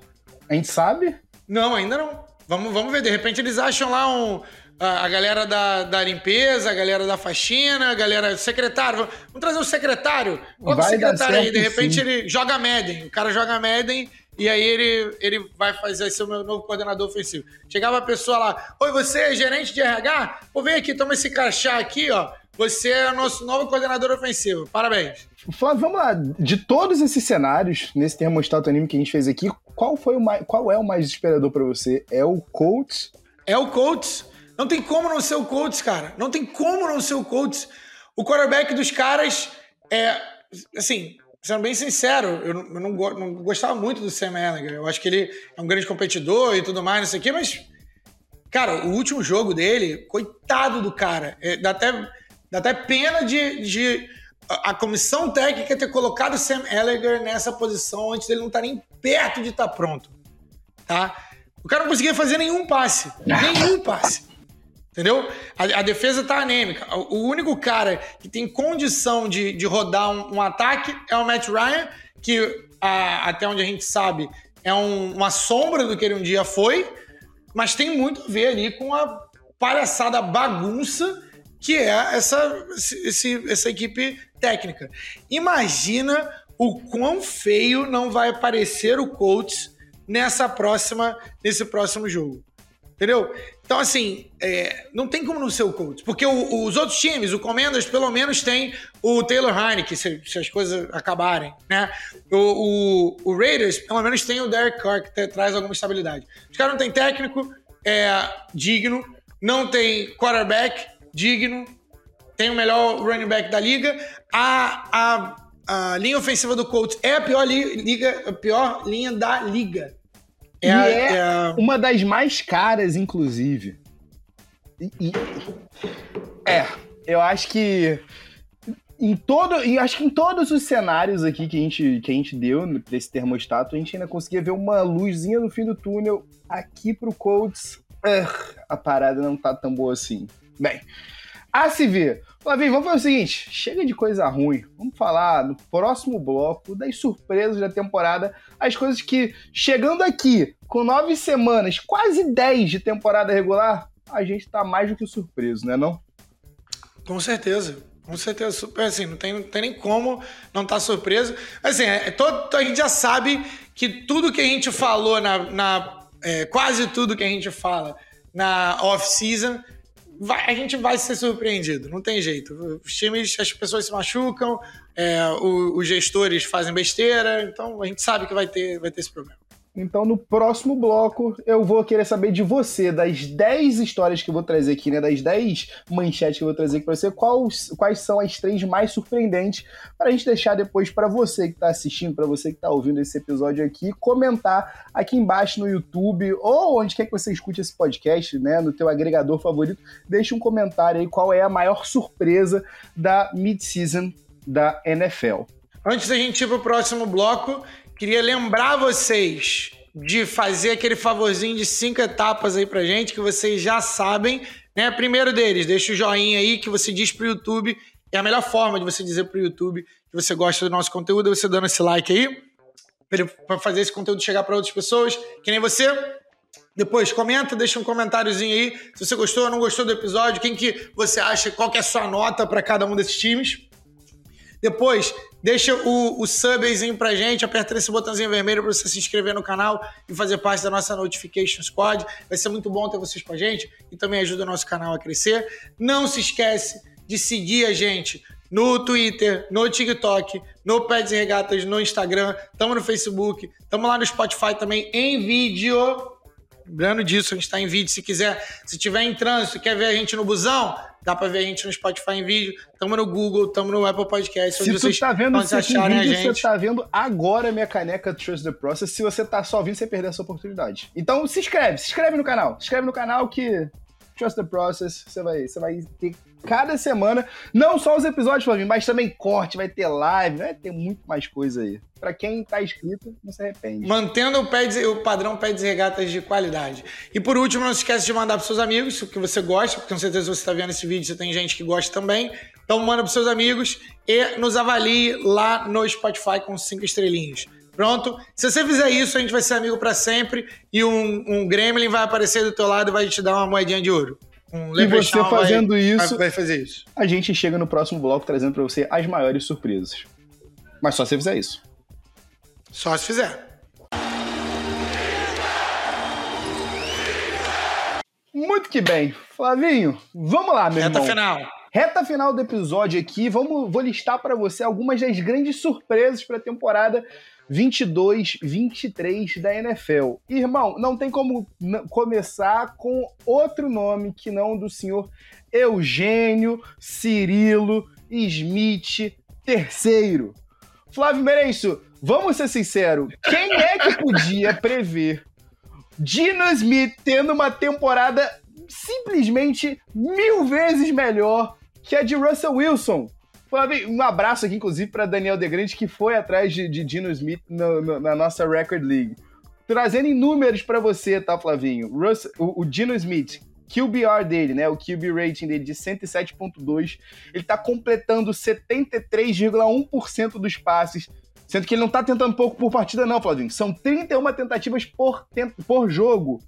A gente sabe? Não, ainda não. Vamos, vamos ver. De repente eles acham lá um, a, a galera da, da limpeza, a galera da faxina, a galera secretário. Vamos trazer o secretário. Qual o secretário aí? De repente sim. ele joga Madden. O cara joga Madden e aí ele, ele vai fazer ser o meu novo coordenador ofensivo. Chegava a pessoa lá, oi, você é gerente de RH? Pô, vem aqui, toma esse crachá aqui, ó. Você é o nosso novo coordenador ofensivo. Parabéns. Flávio, vamos lá. De todos esses cenários, nesse termostato anime que a gente fez aqui, qual, foi o mais, qual é o mais desesperador para você? É o Colts? É o Colts. Não tem como não ser o Colts, cara. Não tem como não ser o Colts. O quarterback dos caras é, assim, sendo bem sincero, eu não, eu não, não gostava muito do Sam Ellinger. Eu acho que ele é um grande competidor e tudo mais, não sei o quê, mas, cara, o último jogo dele, coitado do cara. É, dá, até, dá até pena de, de a, comissão técnica ter colocado o Sam Ellinger nessa posição antes dele não estar tá nem perto de estar tá pronto. Tá? O cara não conseguia fazer nenhum passe. Nenhum [laughs] passe. Entendeu? A, a, defesa tá anêmica. O, único cara que tem condição de, de rodar um, um ataque é o Matt Ryan, que a, até onde a gente sabe é um, uma sombra do que ele um dia foi, mas tem muito a ver ali com a palhaçada bagunça que é essa, esse, essa equipe técnica. Imagina o quão feio não vai parecer o Colts nessa próxima, nesse próximo jogo. Entendeu? Então, assim, é, não tem como não ser o Colts. Porque o, os outros times, o Commanders, pelo menos tem o Taylor Heineke, se, se as coisas acabarem, né? O, o, o, Raiders, pelo menos tem o Derek Carr, que traz alguma estabilidade. Os caras não tem técnico é, digno, não tem quarterback digno, tem o melhor running back da liga. A, a, a linha ofensiva do Colts é a pior, li, liga, a pior linha da liga. É, a, é, é a... uma das mais caras, inclusive. E, e, é, eu acho que em todo, e acho que em todos os cenários aqui que a gente, que a gente deu desse termostato, a gente ainda conseguia ver uma luzinha no fim do túnel. Aqui pro Colts, uh, a parada não tá tão boa assim. Bem, a se ver. Flavinho, vamos fazer o seguinte: chega de coisa ruim. Vamos falar no próximo bloco das surpresas da temporada, as coisas que, chegando aqui com nove semanas, quase dez de temporada regular, a gente tá mais do que surpreso, né? Não? Com certeza. Com certeza, assim, não tem, não tem nem como não estar tá surpreso. Assim, é, é, todo, a gente já sabe que tudo que a gente falou na. na é, quase tudo que a gente fala na off-season, a gente vai ser surpreendido, não tem jeito. Os times, as pessoas se machucam, é, o, os gestores fazem besteira, então a gente sabe que vai ter, vai ter esse problema. Então, no próximo bloco, eu vou querer saber de você, das 10 histórias que eu vou trazer aqui, né? Das 10 manchetes que eu vou trazer aqui pra você, quais, quais são as três mais surpreendentes, para a gente deixar depois para você que está assistindo, para você que está ouvindo esse episódio aqui, comentar aqui embaixo no YouTube ou onde quer que você escute esse podcast, né? No teu agregador favorito, deixe um comentário aí qual é a maior surpresa da mid-season da NFL. Antes da gente ir pro próximo bloco, Queria lembrar vocês de fazer aquele favorzinho de cinco etapas aí pra gente, que vocês já sabem. Né? Primeiro deles, deixa o joinha aí que você diz pro YouTube. É a melhor forma de você dizer pro YouTube que você gosta do nosso conteúdo, é você dando esse like aí, para fazer esse conteúdo chegar para outras pessoas, que nem você. Depois, comenta, deixa um comentáriozinho aí se você gostou ou não gostou do episódio, quem que você acha, qual que é a sua nota para cada um desses times. Depois, deixa o, o subzinho pra gente, aperta esse botãozinho vermelho para você se inscrever no canal e fazer parte da nossa Notification Squad. Vai ser muito bom ter vocês com a gente e também ajuda o nosso canal a crescer. Não se esquece de seguir a gente no Twitter, no TikTok, no Peds e Regatas, no Instagram, estamos no Facebook, estamos lá no Spotify também em vídeo. Lembrando disso, a gente está em vídeo. Se quiser, se tiver em trânsito, quer ver a gente no busão, Dá pra ver a gente no Spotify em vídeo. Tamo no Google, tamo no Apple Podcast. Se você tá vendo esse vídeo, você tá vendo agora a minha caneca Trust the Process. Se você tá só vindo, você perdeu essa oportunidade. Então se inscreve, se inscreve no canal. Se inscreve no canal que Trust the Process, você vai, você vai ter cada semana, não só os episódios, Flavinho, mas também corte, vai ter live, vai ter muito mais coisa aí. Para quem tá inscrito, não se arrepende. Mantendo o, pads, o padrão pads e regatas de qualidade. E por último, não se esquece de mandar para seus amigos, o que você gosta, porque com certeza você está vendo esse vídeo, você tem gente que gosta também. Então manda para seus amigos e nos avalie lá no Spotify com cinco estrelinhas. Pronto? Se você fizer isso, a gente vai ser amigo para sempre e um, um Gremlin vai aparecer do teu lado e vai te dar uma moedinha de ouro. Um e você fazendo vai, isso, vai fazer isso. A gente chega no próximo bloco trazendo para você as maiores surpresas. Mas só se fizer isso. Só se fizer. Muito que bem. Flavinho, vamos lá, meu Reta irmão. Reta final. Reta final do episódio aqui, vamos, vou listar para você algumas das grandes surpresas para a temporada 22, 23 da NFL. Irmão, não tem como começar com outro nome que não do senhor Eugênio Cirilo Smith III. Flávio Merenço, vamos ser sinceros, quem é que podia prever Dino Smith tendo uma temporada simplesmente mil vezes melhor que é de Russell Wilson. Um abraço aqui, inclusive, para Daniel DeGrande, que foi atrás de, de Dino Smith no, no, na nossa Record League. Trazendo em números para você, tá, Flavinho? O, o Dino Smith, QBR dele, né? O QB rating dele de 107.2, ele tá completando 73,1% dos passes, sendo que ele não tá tentando pouco por partida não, Flavinho. São 31 tentativas por, tempo, por jogo.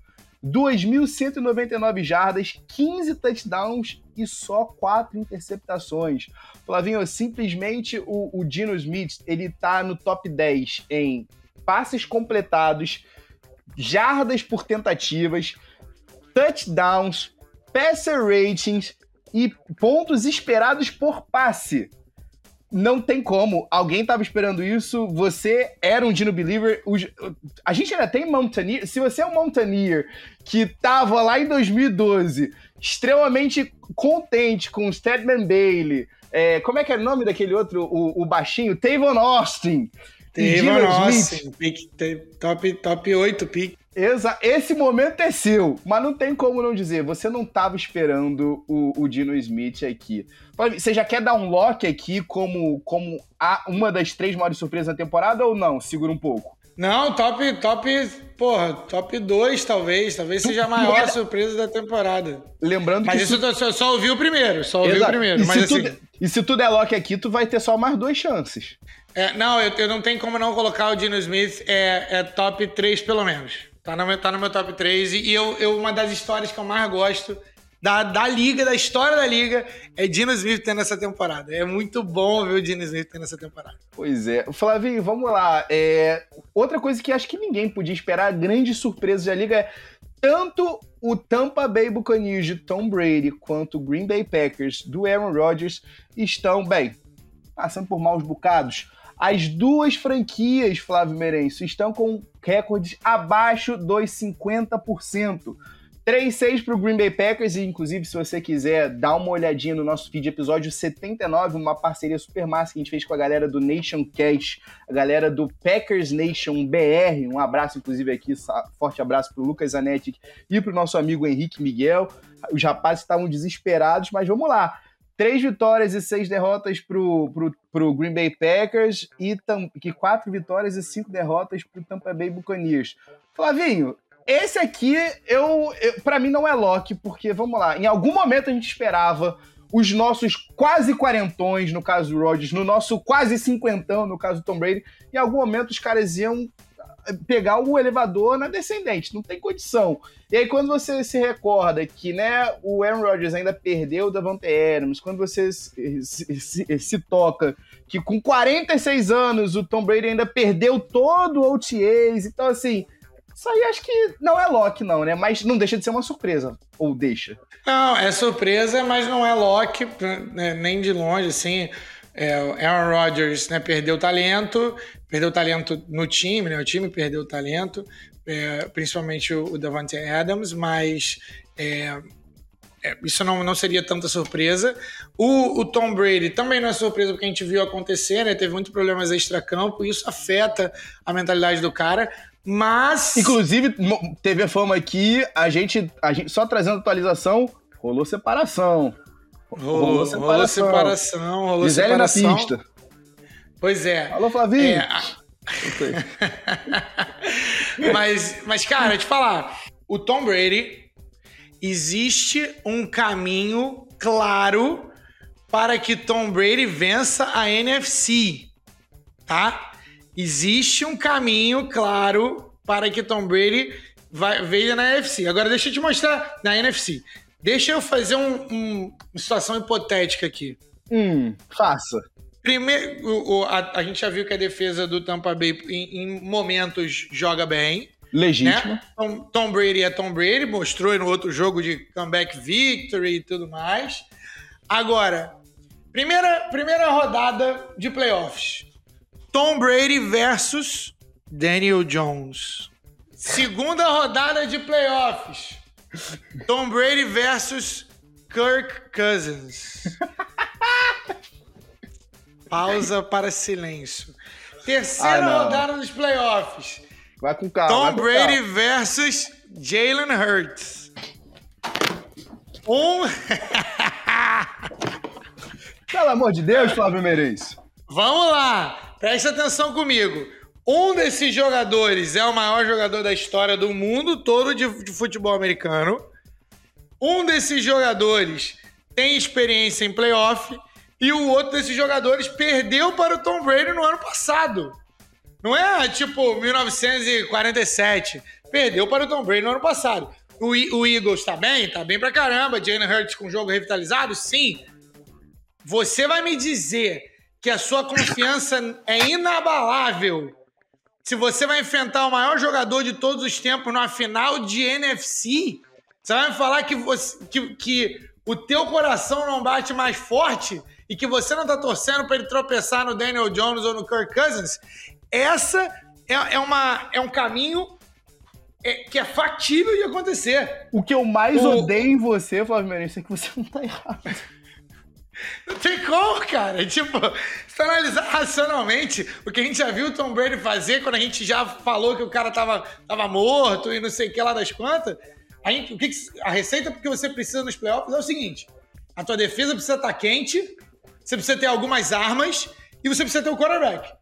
2.199 jardas, 15 touchdowns e só 4 interceptações. Flavinho, simplesmente o, o Dino Smith, ele tá no top 10 em passes completados, jardas por tentativas, touchdowns, passer ratings e pontos esperados por passe não tem como. Alguém tava esperando isso. Você era um Dino Believer. A gente ainda tem Mountaineer. Se você é um Mountaineer que tava lá em 2012 extremamente contente com o Stedman Bailey. É, como é que é o nome daquele outro, o, o baixinho? Tavon Austin. Tavon Austin. Pick, top, top 8 pick. Exa esse momento é seu, mas não tem como não dizer. Você não estava esperando o, o, Dino Smith aqui. Você já quer dar um lock aqui como, como a, uma das três maiores surpresas da temporada ou não? Segura um pouco. Não, top, top, porra, top 2 talvez, talvez seja a maior é... surpresa da temporada. Lembrando mas que isso tu só, só ouvi o primeiro, só ouvi Exato. o primeiro. E, mas se assim... tu, e se tu der lock aqui, tu vai ter só mais duas chances. É, não, eu, eu, não tenho como não colocar o Dino Smith, é, é top 3 pelo menos. Tá no meu, tá no meu top 3 e eu, eu, uma das histórias que eu mais gosto da, da liga, da história da liga, é Dino Smith tendo essa temporada. É muito bom ver o Dino Smith tendo essa temporada. Pois é. Flavinho, vamos lá. É... Outra coisa que acho que ninguém podia esperar, grande surpresa da liga é tanto o Tampa Bay Buccaneers de Tom Brady quanto o Green Bay Packers do Aaron Rodgers estão, bem, passando por maus bocados. As duas franquias, Flávio Merenço, estão com recordes abaixo dos 50%. 3-6 para o Green Bay Packers, e inclusive, se você quiser dar uma olhadinha no nosso feed episódio 79, uma parceria super massa que a gente fez com a galera do Nation Cash, a galera do Packers Nation BR. Um abraço, inclusive, aqui, forte abraço para o Lucas Zanetti e para o nosso amigo Henrique Miguel. Os rapazes estavam desesperados, mas vamos lá. Três vitórias e seis derrotas pro, pro Green Bay Packers e tam, quatro vitórias e cinco derrotas pro Tampa Bay Buccaneers. Flavinho, esse aqui, eu, eu para mim não é lock, porque, vamos lá, em algum momento a gente esperava os nossos quase quarentões, no caso do Rodgers, no nosso quase cinquentão, no caso do Tom Brady, em algum momento os caras iam pegar o elevador na descendente, não tem condição. E aí quando você se recorda que, né, o Aaron Rodgers ainda perdeu o Davante Adams, quando você se, se, se, toca que com 46 anos o Tom Brady ainda perdeu todo o OTAs, então assim, isso aí acho que não é lock não, né, mas não deixa de ser uma surpresa, ou deixa? Não, é surpresa, mas não é lock, né, nem de longe, assim... É, Aaron Rodgers né, perdeu talento, perdeu talento no time, né? O time perdeu talento, é, principalmente o, o Davante Adams, mas é, é, isso não, não seria tanta surpresa. O, o, Tom Brady também não é surpresa porque a gente viu acontecer, né? Teve muitos problemas extra-campo, isso afeta a mentalidade do cara. Mas. Inclusive, teve a fama aqui, a gente, a gente só trazendo atualização, rolou separação. Rolou, separação. Rolou separação, rolou Gisele separação. na pista. Pois é. Alô, Flavinho. É... [laughs] mas, mas, cara, te falar, o Tom Brady, existe um caminho claro para que Tom Brady vença a NFC, tá? Existe um caminho claro para que Tom Brady vai, veja na NFC. Agora deixa eu te mostrar na NFC. Deixa eu fazer um, um, uma situação hipotética aqui. Hum, faça. Primeiro, o, a, a, gente já viu que a defesa do Tampa Bay em, em momentos joga bem. Legítimo. Né? Tom, Tom, Brady é Tom Brady, mostrou no outro jogo de comeback victory e tudo mais. Agora, primeira, primeira rodada de playoffs. Tom Brady versus Daniel Jones. Segunda rodada de playoffs. Tom Brady versus Kirk Cousins. [laughs] Pausa para silêncio. Terceira ah, rodada dos playoffs. Vai com calma. Tom com Brady calma. versus Jalen Hurts. Um. [laughs] Pelo amor de Deus, Flávio Meirelles. Vamos lá. Presta atenção comigo. Um desses jogadores é o maior jogador da história do mundo todo de, futebol americano. Um desses jogadores tem experiência em playoff e o outro desses jogadores perdeu para o Tom Brady no ano passado. Não é tipo 1947. Perdeu para o Tom Brady no ano passado. O, o Eagles tá bem? Tá bem pra caramba. Jalen Hurts com jogo revitalizado? Sim. Você vai me dizer que a sua confiança é inabalável se você vai enfrentar o maior jogador de todos os tempos numa final de NFC? Você vai me falar que, você, que, que o teu coração não bate mais forte e que você não tá torcendo para ele tropeçar no Daniel Jones ou no Kirk Cousins, essa é, é, uma, é um caminho é, que é factível de acontecer. O que eu mais o... odeio em você, Flávio Meirense, é que você não tá errado. Não tem como, cara. Tipo, Se analisar racionalmente, o que a gente já viu o Tom Brady fazer quando a gente já falou que o cara tava, tava morto e não sei o que lá das quantas, a, gente, o que, a receita porque você precisa nos playoffs é o seguinte: a tua defesa precisa estar tá quente, você precisa ter algumas armas e você precisa ter o quarterback.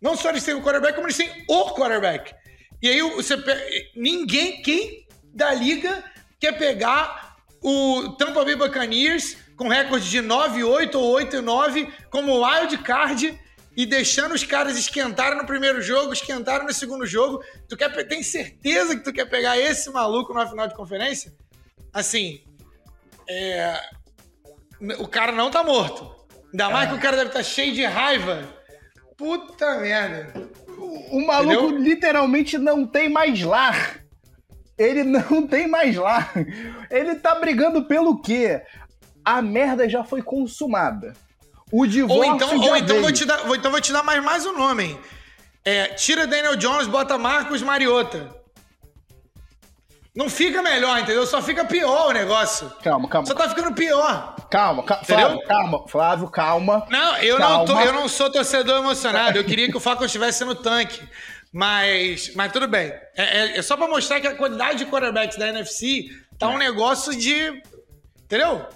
Não só eles têm o quarterback, como eles têm o quarterback. E aí você ninguém, quem da liga quer pegar o Tampa Bay Buccaneers com recorde de 9-8 ou 8-9 como wild card e deixando os caras esquentarem no primeiro jogo, esquentarem no segundo jogo. Tu quer, tem certeza que tu quer pegar esse maluco na final de conferência? Assim, é, o cara não tá morto. Ainda mais que o cara deve estar tá cheio de raiva. Puta merda. O, o maluco Entendeu? literalmente não tem mais lar. Ele não tem mais lar. Ele tá brigando pelo quê? A merda já foi consumada. O divórcio ou então, ou então vou te dar, vou, então vou te dar mais, mais um nome. É, tira Daniel Jones, bota Marcos Mariota. Não fica melhor, entendeu? Só fica pior o negócio. Calma, calma. Só tá ficando pior. Calma, calma. Flávio, calma. Flávio, calma. Não, eu, calma. Não tô, eu não sou torcedor emocionado. Eu queria que o Falcons estivesse no tanque. Mas, mas tudo bem. É, é, é só pra mostrar que a quantidade de quarterbacks da NFC tá um negócio de. Entendeu?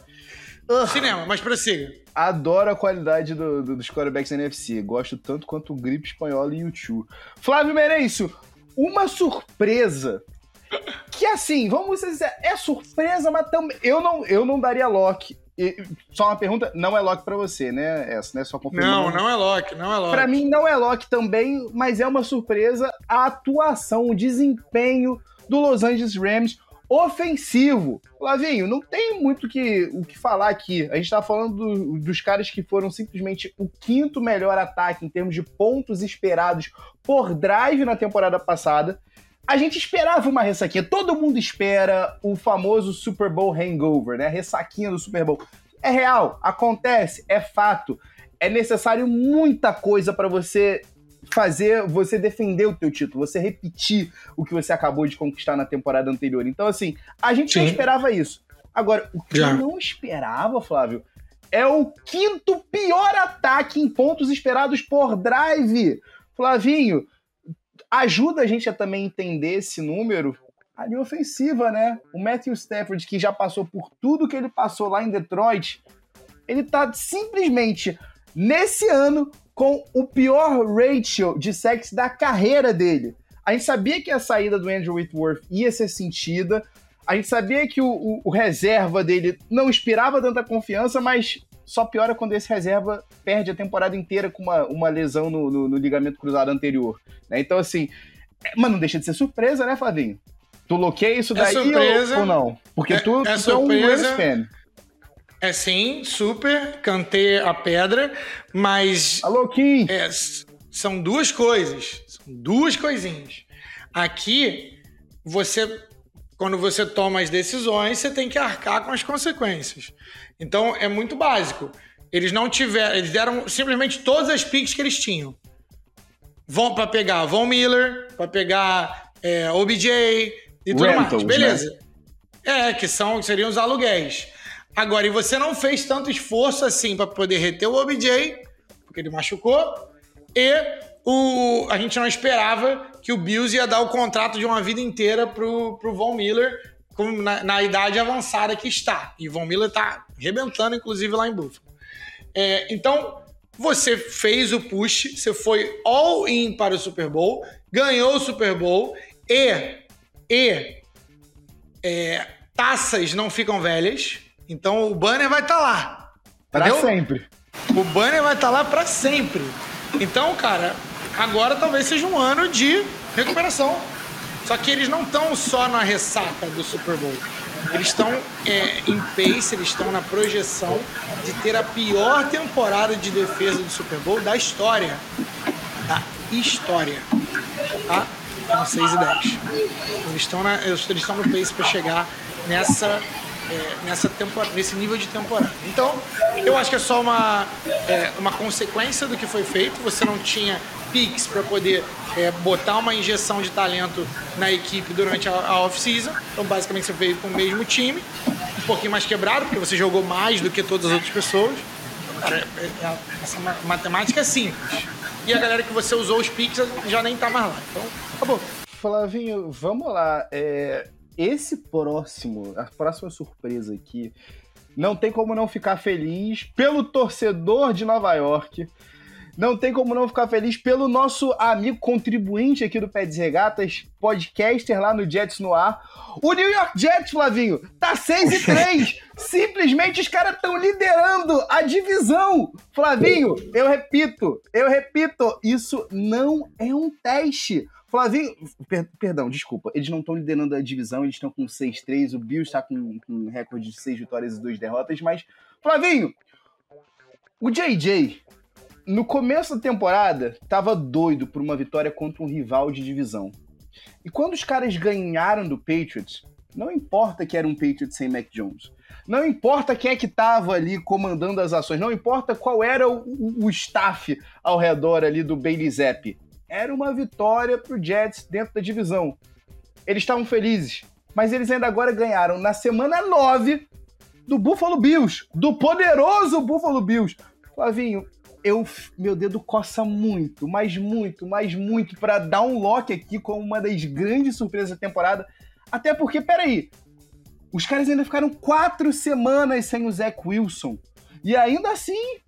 Uh, Cinema, mas prossiga. Adoro a qualidade do, do, dos quarterbacks da NFC. Gosto tanto quanto o Gripe Espanhol e o Chu. Flávio Merencio, uma surpresa. Que assim, vamos dizer, é surpresa, mas também. Eu não, eu não daria lock. E, só uma pergunta, não é lock para você, né? Essa, né? Só confirmando. Não, não é lock, não é lock. Para mim não é lock também, mas é uma surpresa a atuação, o desempenho do Los Angeles Rams ofensivo. Lavinho, não tem muito que, o que falar aqui. A gente tá falando do, dos caras que foram simplesmente o quinto melhor ataque em termos de pontos esperados por drive na temporada passada. A gente esperava uma ressaquinha. Todo mundo espera o famoso Super Bowl hangover, né? A ressaquinha do Super Bowl. É real, acontece, é fato. É necessário muita coisa para você fazer você defender o teu título, você repetir o que você acabou de conquistar na temporada anterior. Então, assim, a gente Sim. já esperava isso. Agora, o que já. eu não esperava, Flávio, é o quinto pior ataque em pontos esperados por drive. Flavinho, ajuda a gente a também entender esse número. A linha ofensiva, né? O Matthew Stafford, que já passou por tudo que ele passou lá em Detroit, ele tá simplesmente, nesse ano, com o pior ratio de sacks da carreira dele. A gente sabia que a saída do Andrew Whitworth ia ser sentida, a gente sabia que o, o, o reserva dele não inspirava tanta confiança, mas só piora quando esse reserva perde a temporada inteira com uma, uma lesão no, no, no ligamento cruzado anterior. Né? Então, assim, é, mas não deixa de ser surpresa, né, Flavinho? Tu loqueia isso é daí é ou, ou, não? Porque é, tu, é tu é um Rams fan. É sim, super, cantei a pedra, mas. Alô, Kim! É, são duas coisas. São duas coisinhas. Aqui, você. Quando você toma as decisões, você tem que arcar com as consequências. Então é muito básico. Eles não tiveram. Eles deram simplesmente todas as picks que eles tinham. Vão para pegar Von Miller, para pegar é, OBJ e tudo Rentals, mais. Beleza. Né? É, que são, seriam os aluguéis. Agora, e você não fez tanto esforço assim para poder reter o OBJ, porque ele machucou, e o, a gente não esperava que o Bills ia dar o contrato de uma vida inteira pro, pro Von Miller como na, na idade avançada que está. E Von Miller tá rebentando, inclusive, lá em Buffalo. É, então, você fez o push, você foi all-in para o Super Bowl, ganhou o Super Bowl e, e é, taças não ficam velhas. Então o banner vai estar tá lá. Para sempre. O banner vai estar tá lá para sempre. Então, cara, agora talvez seja um ano de recuperação. Só que eles não estão só na ressaca do Super Bowl. Eles estão é, em pace, eles estão na projeção de ter a pior temporada de defesa do Super Bowl da história. Da história. Tá? Com 6 e 10. Eles estão, na, eles estão no pace para chegar nessa é, nessa temporada, nesse nível de temporada. Então, eu acho que é só uma, é, uma consequência do que foi feito. Você não tinha picks para poder é, botar uma injeção de talento na equipe durante a, a off-season. Então, basicamente, você veio com o mesmo time, um pouquinho mais quebrado, porque você jogou mais do que todas as outras pessoas. cara. É, é, essa matemática é simples. E a galera que você usou os Pix já nem tá mais lá. Então, acabou. Flavinho, vamos lá. É, esse próximo, a próxima surpresa aqui, não tem como não ficar feliz pelo torcedor de Nova York. Não tem como não ficar feliz pelo nosso amigo contribuinte aqui do Pé de Regatas, podcaster lá no Jets no ar. O New York Jets, Flavinho, tá 6 e 3. [laughs] Simplesmente os caras estão liderando a divisão. Flavinho, eu repito, eu repito, isso não é um teste. Flavinho, per, perdão, desculpa, eles não estão liderando a divisão, eles estão com 6-3, o Bills está com, um recorde de 6 vitórias e 2 derrotas, mas, Flavinho, o JJ, no começo da temporada, tava doido por uma vitória contra um rival de divisão. E quando os caras ganharam do Patriots, não importa que era um Patriots sem Mac Jones, não importa quem é que tava ali comandando as ações, não importa qual era o, o, o staff ao redor ali do Bailey Zapp era uma vitória para o Jets dentro da divisão. Eles estavam felizes, mas eles ainda agora ganharam na semana 9 do Buffalo Bills, do poderoso Buffalo Bills. Flavinho, eu, meu dedo coça muito, mas muito, mas muito para dar um lock aqui como uma das grandes surpresas da temporada. Até porque, peraí, os caras ainda ficaram quatro semanas sem o Zach Wilson. E ainda assim,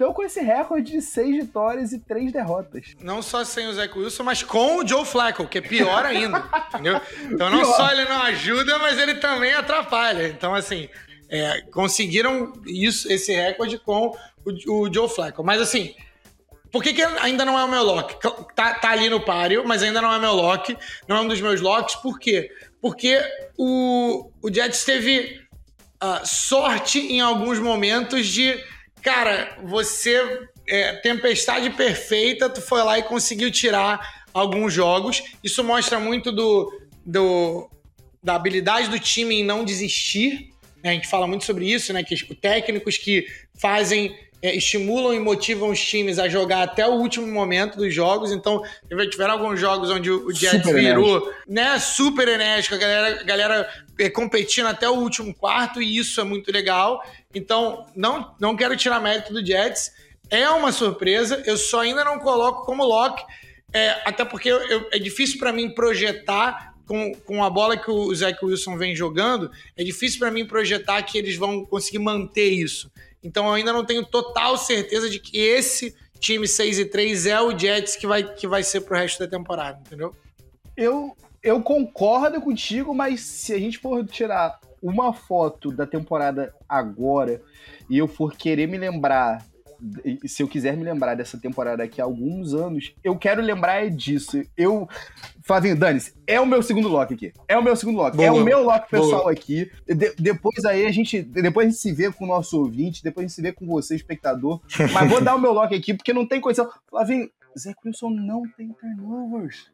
Estão com esse recorde de seis vitórias e três derrotas. Não só sem o Zach Wilson, mas com o Joe Flacco, que é pior ainda. [laughs] entendeu? Então não pior. só ele não ajuda, mas ele também atrapalha. Então, assim, é, conseguiram isso, esse recorde com o, o, Joe Flacco. Mas assim. Por que, que ainda não é o meu lock? Tá, tá ali no páreo, mas ainda não é meu lock. Não é um dos meus locks. Por quê? Porque o, o Jets teve uh, sorte em alguns momentos de Cara, você. É, tempestade perfeita, tu foi lá e conseguiu tirar alguns jogos. Isso mostra muito do, do da habilidade do time em não desistir. Né? A gente fala muito sobre isso, né? Que técnicos que fazem é, estimulam e motivam os times a jogar até o último momento dos jogos. Então, tiveram alguns jogos onde o Jets super virou enérgico. né, super enérgico, a galera, a galera é, competindo até o último quarto, e isso é muito legal. Então, não, não quero tirar mérito do Jets. É uma surpresa, eu só ainda não coloco como lock, é, até porque eu, eu, é difícil para mim projetar com, com a bola que o Zach Wilson vem jogando, é difícil para mim projetar que eles vão conseguir manter isso. Então eu ainda não tenho total certeza de que esse time 6 e 3 é o Jets que vai, que vai ser pro resto da temporada, entendeu? Eu, eu concordo contigo, mas se a gente for tirar uma foto da temporada agora e eu for querer me lembrar se eu quiser me lembrar dessa temporada daqui a alguns anos, eu quero lembrar disso. Eu. Flavinho, dane é o meu segundo lock aqui. É o meu segundo lock. Boa, é o meu lock pessoal boa. aqui. De, depois aí a gente. Depois a gente se vê com o nosso ouvinte, depois a gente se vê com você, espectador. Mas vou [laughs] dar o meu lock aqui, porque não tem coisa. Flavinho, Zé Wilson não tem turnovers.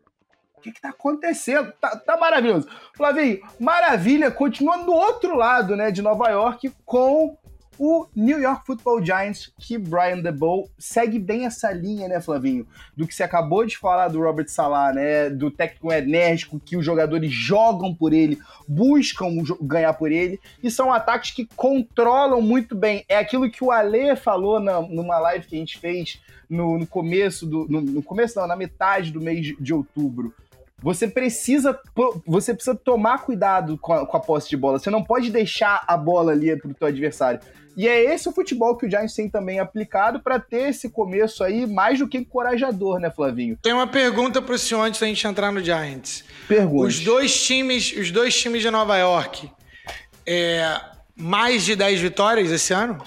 O que, que tá acontecendo? Tá, tá maravilhoso. Flavinho, maravilha, continua do outro lado, né, de Nova York, com o New York Football Giants, que Brian DeBow segue bem essa linha, né, Flavinho? Do que você acabou de falar do Robert Salah, né? Do técnico enérgico, que os jogadores jogam por ele, buscam ganhar por ele, e são ataques que controlam muito bem. É aquilo que o Ale falou na, numa live que a gente fez no, no começo do. No, no começo, não, na metade do mês de outubro você precisa você precisa tomar cuidado com a, com a, posse de bola. Você não pode deixar a bola ali para o teu adversário. E é esse o futebol que o Giants tem também aplicado para ter esse começo aí mais do que encorajador, né, Flavinho? Tem uma pergunta para o senhor antes da gente entrar no Giants. Pergunta. Os dois times, os dois times de Nova York, é, mais de 10 vitórias esse ano?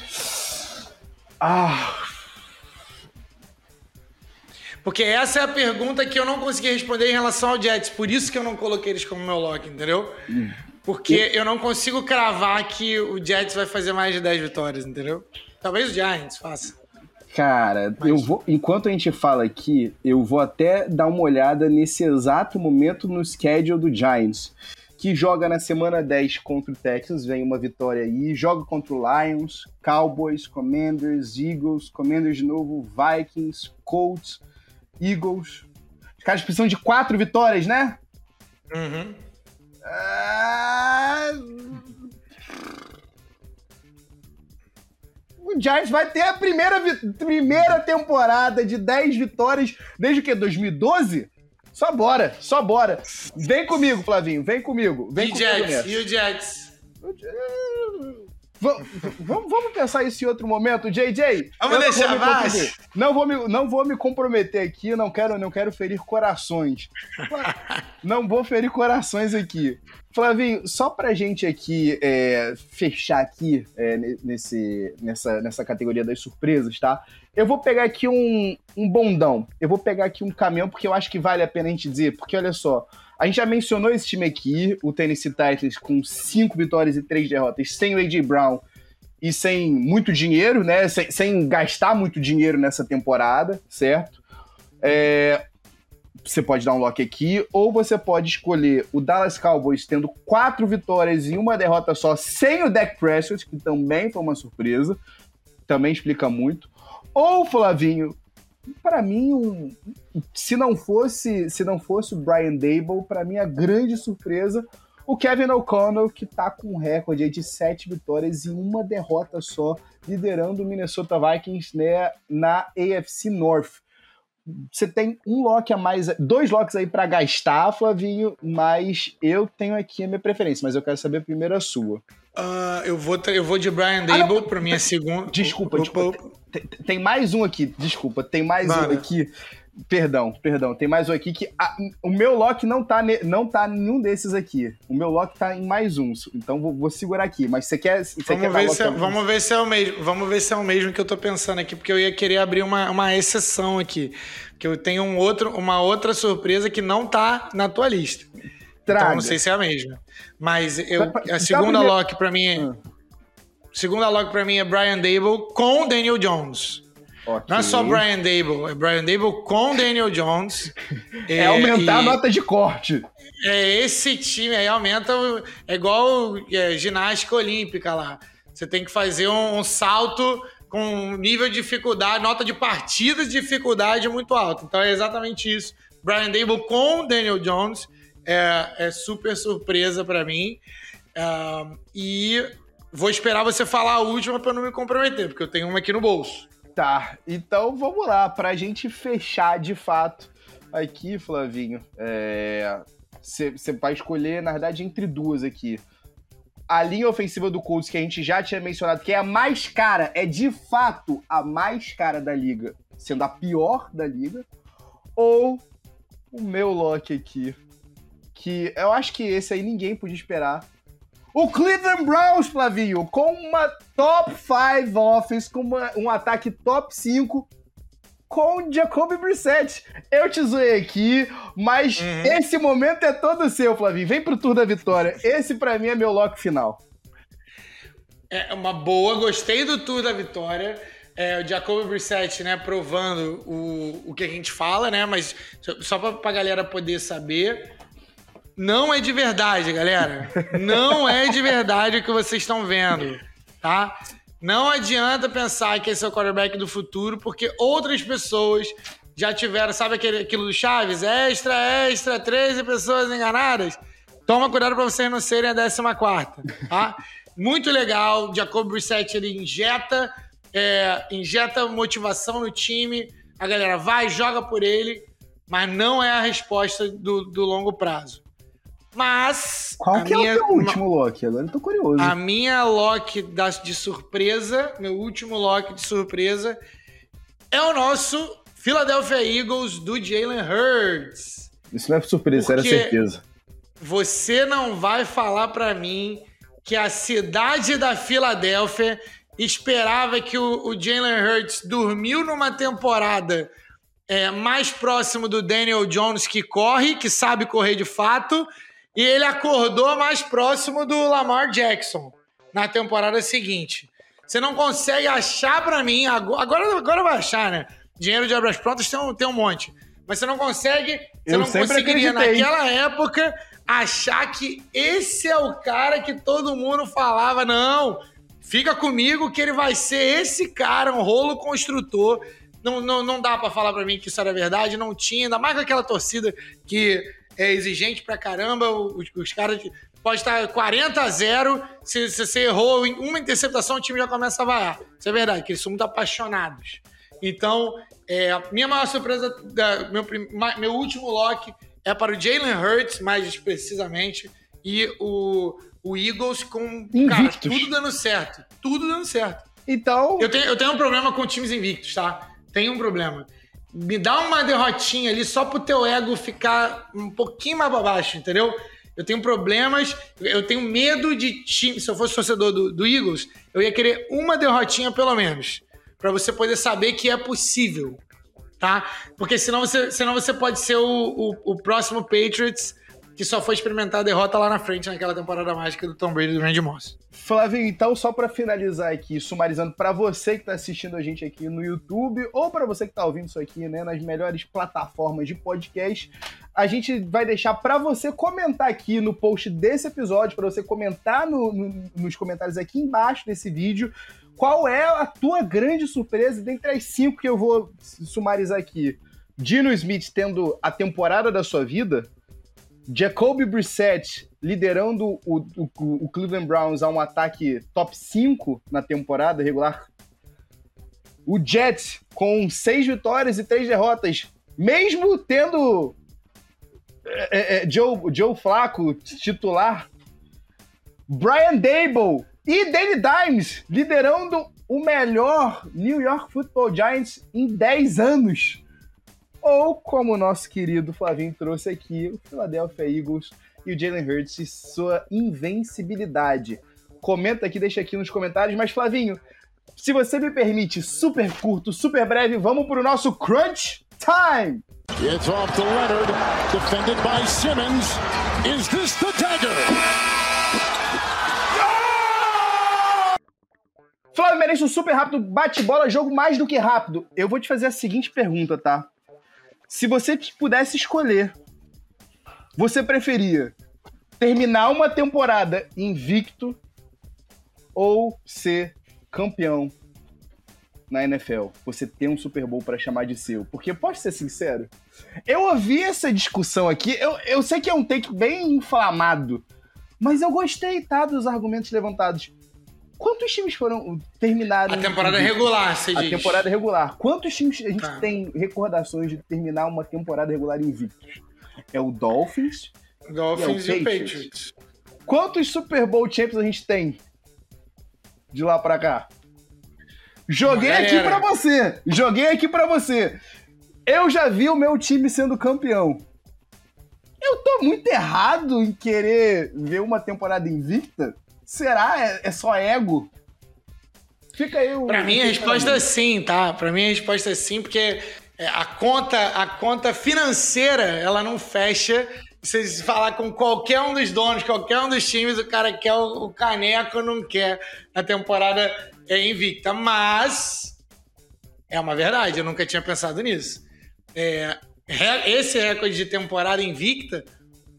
Ah, porque essa é a pergunta que eu não consegui responder em relação ao Jets. Por isso que eu não coloquei eles como meu lock, entendeu? Porque eu não consigo cravar que o Jets vai fazer mais de 10 vitórias, entendeu? Talvez o Giants faça. Cara, Mas... eu vou. Enquanto a gente fala aqui, eu vou até dar uma olhada nesse exato momento no schedule do Giants. Que joga na semana 10 contra o Texans, vem uma vitória aí, joga contra o Lions, Cowboys, Commanders, Eagles, Commanders de novo, Vikings, Colts, Eagles. Os caras precisam de quatro vitórias, né? Uhum. Ah... O Giants vai ter a primeira, primeira temporada de 10 vitórias desde o que? 2012? Só bora, só bora. Vem comigo, Flavinho, vem comigo. Vem e comigo Jets, e o Jets? Vamos, vamos pensar isso em outro momento, JJ. Vamos deixar mais. Não vou me, não vou me comprometer aqui, não quero, não quero ferir corações. [laughs] não vou ferir corações aqui. Flavinho, só pra gente aqui é, fechar aqui é, nesse, nessa, nessa categoria das surpresas, tá? Eu vou pegar aqui um, um bondão. Eu vou pegar aqui um caminhão, porque eu acho que vale a pena a gente dizer. Porque olha só, a gente já mencionou esse time aqui, o Tennessee Titans, com cinco vitórias e três derrotas, sem o A.J. Brown e sem muito dinheiro, né? Sem, sem gastar muito dinheiro nessa temporada, certo? É, você pode dar um lock aqui, ou você pode escolher o Dallas Cowboys tendo quatro vitórias e uma derrota só, sem o Dak Prescott, que também foi uma surpresa, também explica muito. Ou, Flavinho, para mim, um, se não fosse se não fosse o Brian Dable, para mim a grande surpresa, o Kevin O'Connell, que tá com um recorde de sete vitórias e uma derrota só, liderando o Minnesota Vikings né, na AFC North. Você tem um lock a mais, dois locks aí para gastar, Flavinho, mas eu tenho aqui a minha preferência, mas eu quero saber primeiro a sua. Uh, eu, vou, eu vou de Brian Dable ah, para minha segunda. Desculpa, desculpa. Tem, tem, mais um aqui, desculpa. Tem mais Mano. um aqui. Perdão, perdão. Tem mais um aqui que. A, o meu lock não tá, ne, não tá nenhum desses aqui. O meu lock tá em mais uns. Então vou, vou segurar aqui. Mas você quer. Você vamos, quer ver se é, vamos ver se é o mesmo. Vamos ver se é o mesmo que eu tô pensando aqui, porque eu ia querer abrir uma, uma exceção aqui. Que eu tenho um outro, uma outra surpresa que não tá na tua lista. Traga. Então não sei se é a mesma. Mas eu, a segunda lock para mim. É, ah. Segunda lock para mim é Brian Dable com Daniel Jones. Okay. Não é só Brian Dable, é Brian Dable com Daniel Jones. é, [laughs] é aumentar e, a nota de corte. É esse time aí aumenta, é igual é, ginástica olímpica lá. Você tem que fazer um, um salto com nível de dificuldade, nota de partida de dificuldade muito alto. Então é exatamente isso. Brian Dable com Daniel Jones é, é super surpresa para mim. Uh, e vou esperar você falar a última para não me comprometer, porque eu tenho uma aqui no bolso. Tá, então vamos lá, para a gente fechar de fato aqui, Flavinho. Você é, vai escolher, na verdade, entre duas aqui. A linha ofensiva do Colts, que a gente já tinha mencionado, que é a mais cara, é de fato a mais cara da liga, sendo a pior da liga. Ou o meu lock aqui, que eu acho que esse aí ninguém podia esperar. O Cleveland Browns, Flavinho, com uma top 5 offense, com uma, um ataque top 5, com Jacoby Brissett. Eu te zoei aqui, mas uhum. esse momento é todo seu, Flavinho. Vem pro Tour da Vitória. Esse, para mim, é meu lock final. É uma boa, gostei do Tour da Vitória. É, o Jacoby Brissett, né, provando o, o que a gente fala, né, mas só pra, pra galera poder saber, não é de verdade, galera. Não é de verdade o que vocês estão vendo, tá? Não adianta pensar que esse é o quarterback do futuro, porque outras pessoas já tiveram, sabe aquele, aquilo do Chaves? Extra, extra, 13 pessoas enganadas. Toma cuidado para vocês não serem a 14, tá? Muito legal. Jacob Brissett, ele injeta, é, injeta motivação no time. A galera vai, joga por ele, mas não é a resposta do, do longo prazo. Mas. Qual que minha, é o teu último lock? Agora eu tô curioso. A minha lock das, de surpresa, meu último lock de surpresa, é o nosso Philadelphia Eagles do Jalen Hurts. Isso não é surpresa, era certeza. Você não vai falar para mim que a cidade da Filadélfia esperava que o, o Jalen Hurts dormiu numa temporada é, mais próximo do Daniel Jones, que corre, que sabe correr de fato, e ele acordou mais próximo do Lamar Jackson na temporada seguinte. Você não consegue achar para mim, agora, agora vai achar, né? Dinheiro de obras prontas tem um, tem um monte. Mas você não consegue, você Eu não conseguiria acreditei. naquela época achar que esse é o cara que todo mundo falava, não, fica comigo que ele vai ser esse cara, um rolo construtor. Não, não, não dá para falar para mim que isso era verdade, não tinha, ainda mais com aquela torcida que é exigente pra caramba, os, os caras pode estar 40 a 0, se, se você errou em uma interceptação, o time já começa a vaiar. Isso é verdade, que eles são muito apaixonados. Então, é, minha maior surpresa, da, meu, meu último lock é para o Jalen Hurts, mais precisamente, e o, o Eagles com cara, tudo dando certo. Tudo dando certo. Então. Eu tenho, eu tenho um problema com times invictos, tá? Tenho um problema. Me dá uma derrotinha ali só pro teu ego ficar um pouquinho mais baixo, entendeu? Eu tenho problemas, eu tenho medo de time. Se eu fosse torcedor do, do Eagles, eu ia querer uma derrotinha pelo menos. para você poder saber que é possível. Tá? Porque senão você, senão você pode ser o, o, o próximo Patriots que só foi experimentar a derrota lá na frente naquela temporada mágica do Tom Brady e do Randy Moss. Flávio, então só para finalizar aqui, sumarizando para você que está assistindo a gente aqui no YouTube ou para você que está ouvindo isso aqui, né, nas melhores plataformas de podcast, a gente vai deixar para você comentar aqui no post desse episódio, para você comentar no, no, nos comentários aqui embaixo desse vídeo, qual é a tua grande surpresa dentre as cinco que eu vou sumarizar aqui. Dino Smith tendo a temporada da sua vida, Jacoby Brissett liderando o, o, o, Cleveland Browns a um ataque top 5 na temporada regular. O Jets com seis vitórias e três derrotas, mesmo tendo é, é, é Joe, Joe Flacco titular. Brian Dable e Danny Dimes liderando o melhor New York Football Giants em 10 anos. Ou, como o nosso querido Flavinho trouxe aqui, o Philadelphia Eagles e o Jalen Hurts e sua invencibilidade. Comenta aqui, deixa aqui nos comentários. Mas, Flavinho, se você me permite, super curto, super breve, vamos para o nosso Crunch Time! It's off to Leonard, defended by Simmons. Is this the dagger? Flávio merece um super rápido bate-bola, jogo mais do que rápido. Eu vou te fazer a seguinte pergunta, tá? Se você pudesse escolher, você preferia terminar uma temporada invicto ou ser campeão na NFL? Você ter um Super Bowl para chamar de seu? Porque, pode ser sincero, eu ouvi essa discussão aqui, eu, eu sei que é um take bem inflamado, mas eu gostei, tá, dos argumentos levantados. Quantos times foram terminaram? A temporada regular, você A diz. temporada regular. Quantos times a gente tá. tem recordações de terminar uma temporada regular invictos? É o Dolphins. Dolphins e, é o, e Patriots. Patriots. Quantos Super Bowl Champions a gente tem de lá pra cá? Joguei aqui pra você. Joguei aqui pra você. Eu já vi o meu time sendo campeão. Eu tô muito errado em querer ver uma temporada invicta? Será? É, é só ego? Fica aí o. Pra mim a resposta é sim, tá? Pra mim a resposta é sim, porque é, a conta, a conta financeira ela não fecha. Se você falar com qualquer um dos donos, qualquer um dos times, o cara quer o, o caneco, não quer na temporada é invicta. Mas é uma verdade, eu nunca tinha pensado nisso. É, esse recorde de temporada invicta,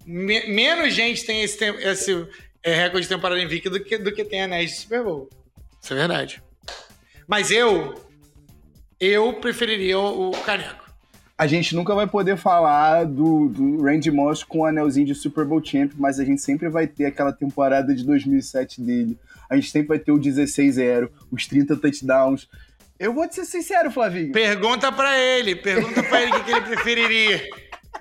me, menos gente tem esse, esse, é recorde de temporada invicta do que, do que tem anéis de Super Bowl. Isso é verdade. Mas eu, eu preferiria o, o Caneco. A gente nunca vai poder falar do, do Randy Moss com o anelzinho de Super Bowl Champ, mas a gente sempre vai ter aquela temporada de 2007 dele. A gente sempre vai ter o 16-0, os 30 touchdowns. Eu vou te ser sincero, Flavinho. Pergunta para ele, pergunta para ele o que, que ele preferiria.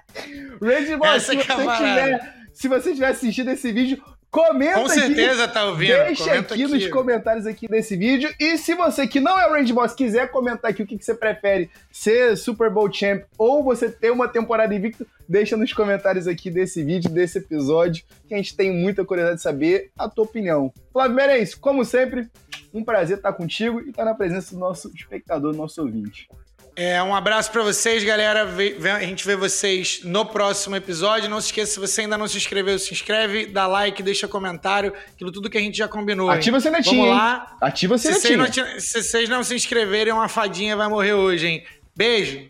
[laughs] Randy Moss, se, é você tiver, se você tiver assistido esse vídeo, Comenta Com certeza aqui, tá ouvindo. Deixa Comenta aqui, aqui, nos comentários aqui desse vídeo. E se você que não é o Range Boss quiser comentar aqui o que, que você prefere, ser Super Bowl Champ ou você ter uma temporada invicta, deixa nos comentários aqui desse vídeo, desse episódio, que a gente tem muita curiosidade de saber a tua opinião. Flávio Merenço, como sempre, um prazer estar contigo e estar na presença do nosso espectador, do nosso ouvinte. É, um abraço para vocês, galera. A gente vê vocês no próximo episódio. Não se esqueça, se você ainda não se inscreveu, se inscreve, dá like, deixa comentário, aquilo tudo que a gente já combinou. Ativa hein? a sinetinha. Vamos lá. Ativa o sinetinha. Se vocês, não, se vocês não se inscreverem, uma fadinha vai morrer hoje, hein? Beijo.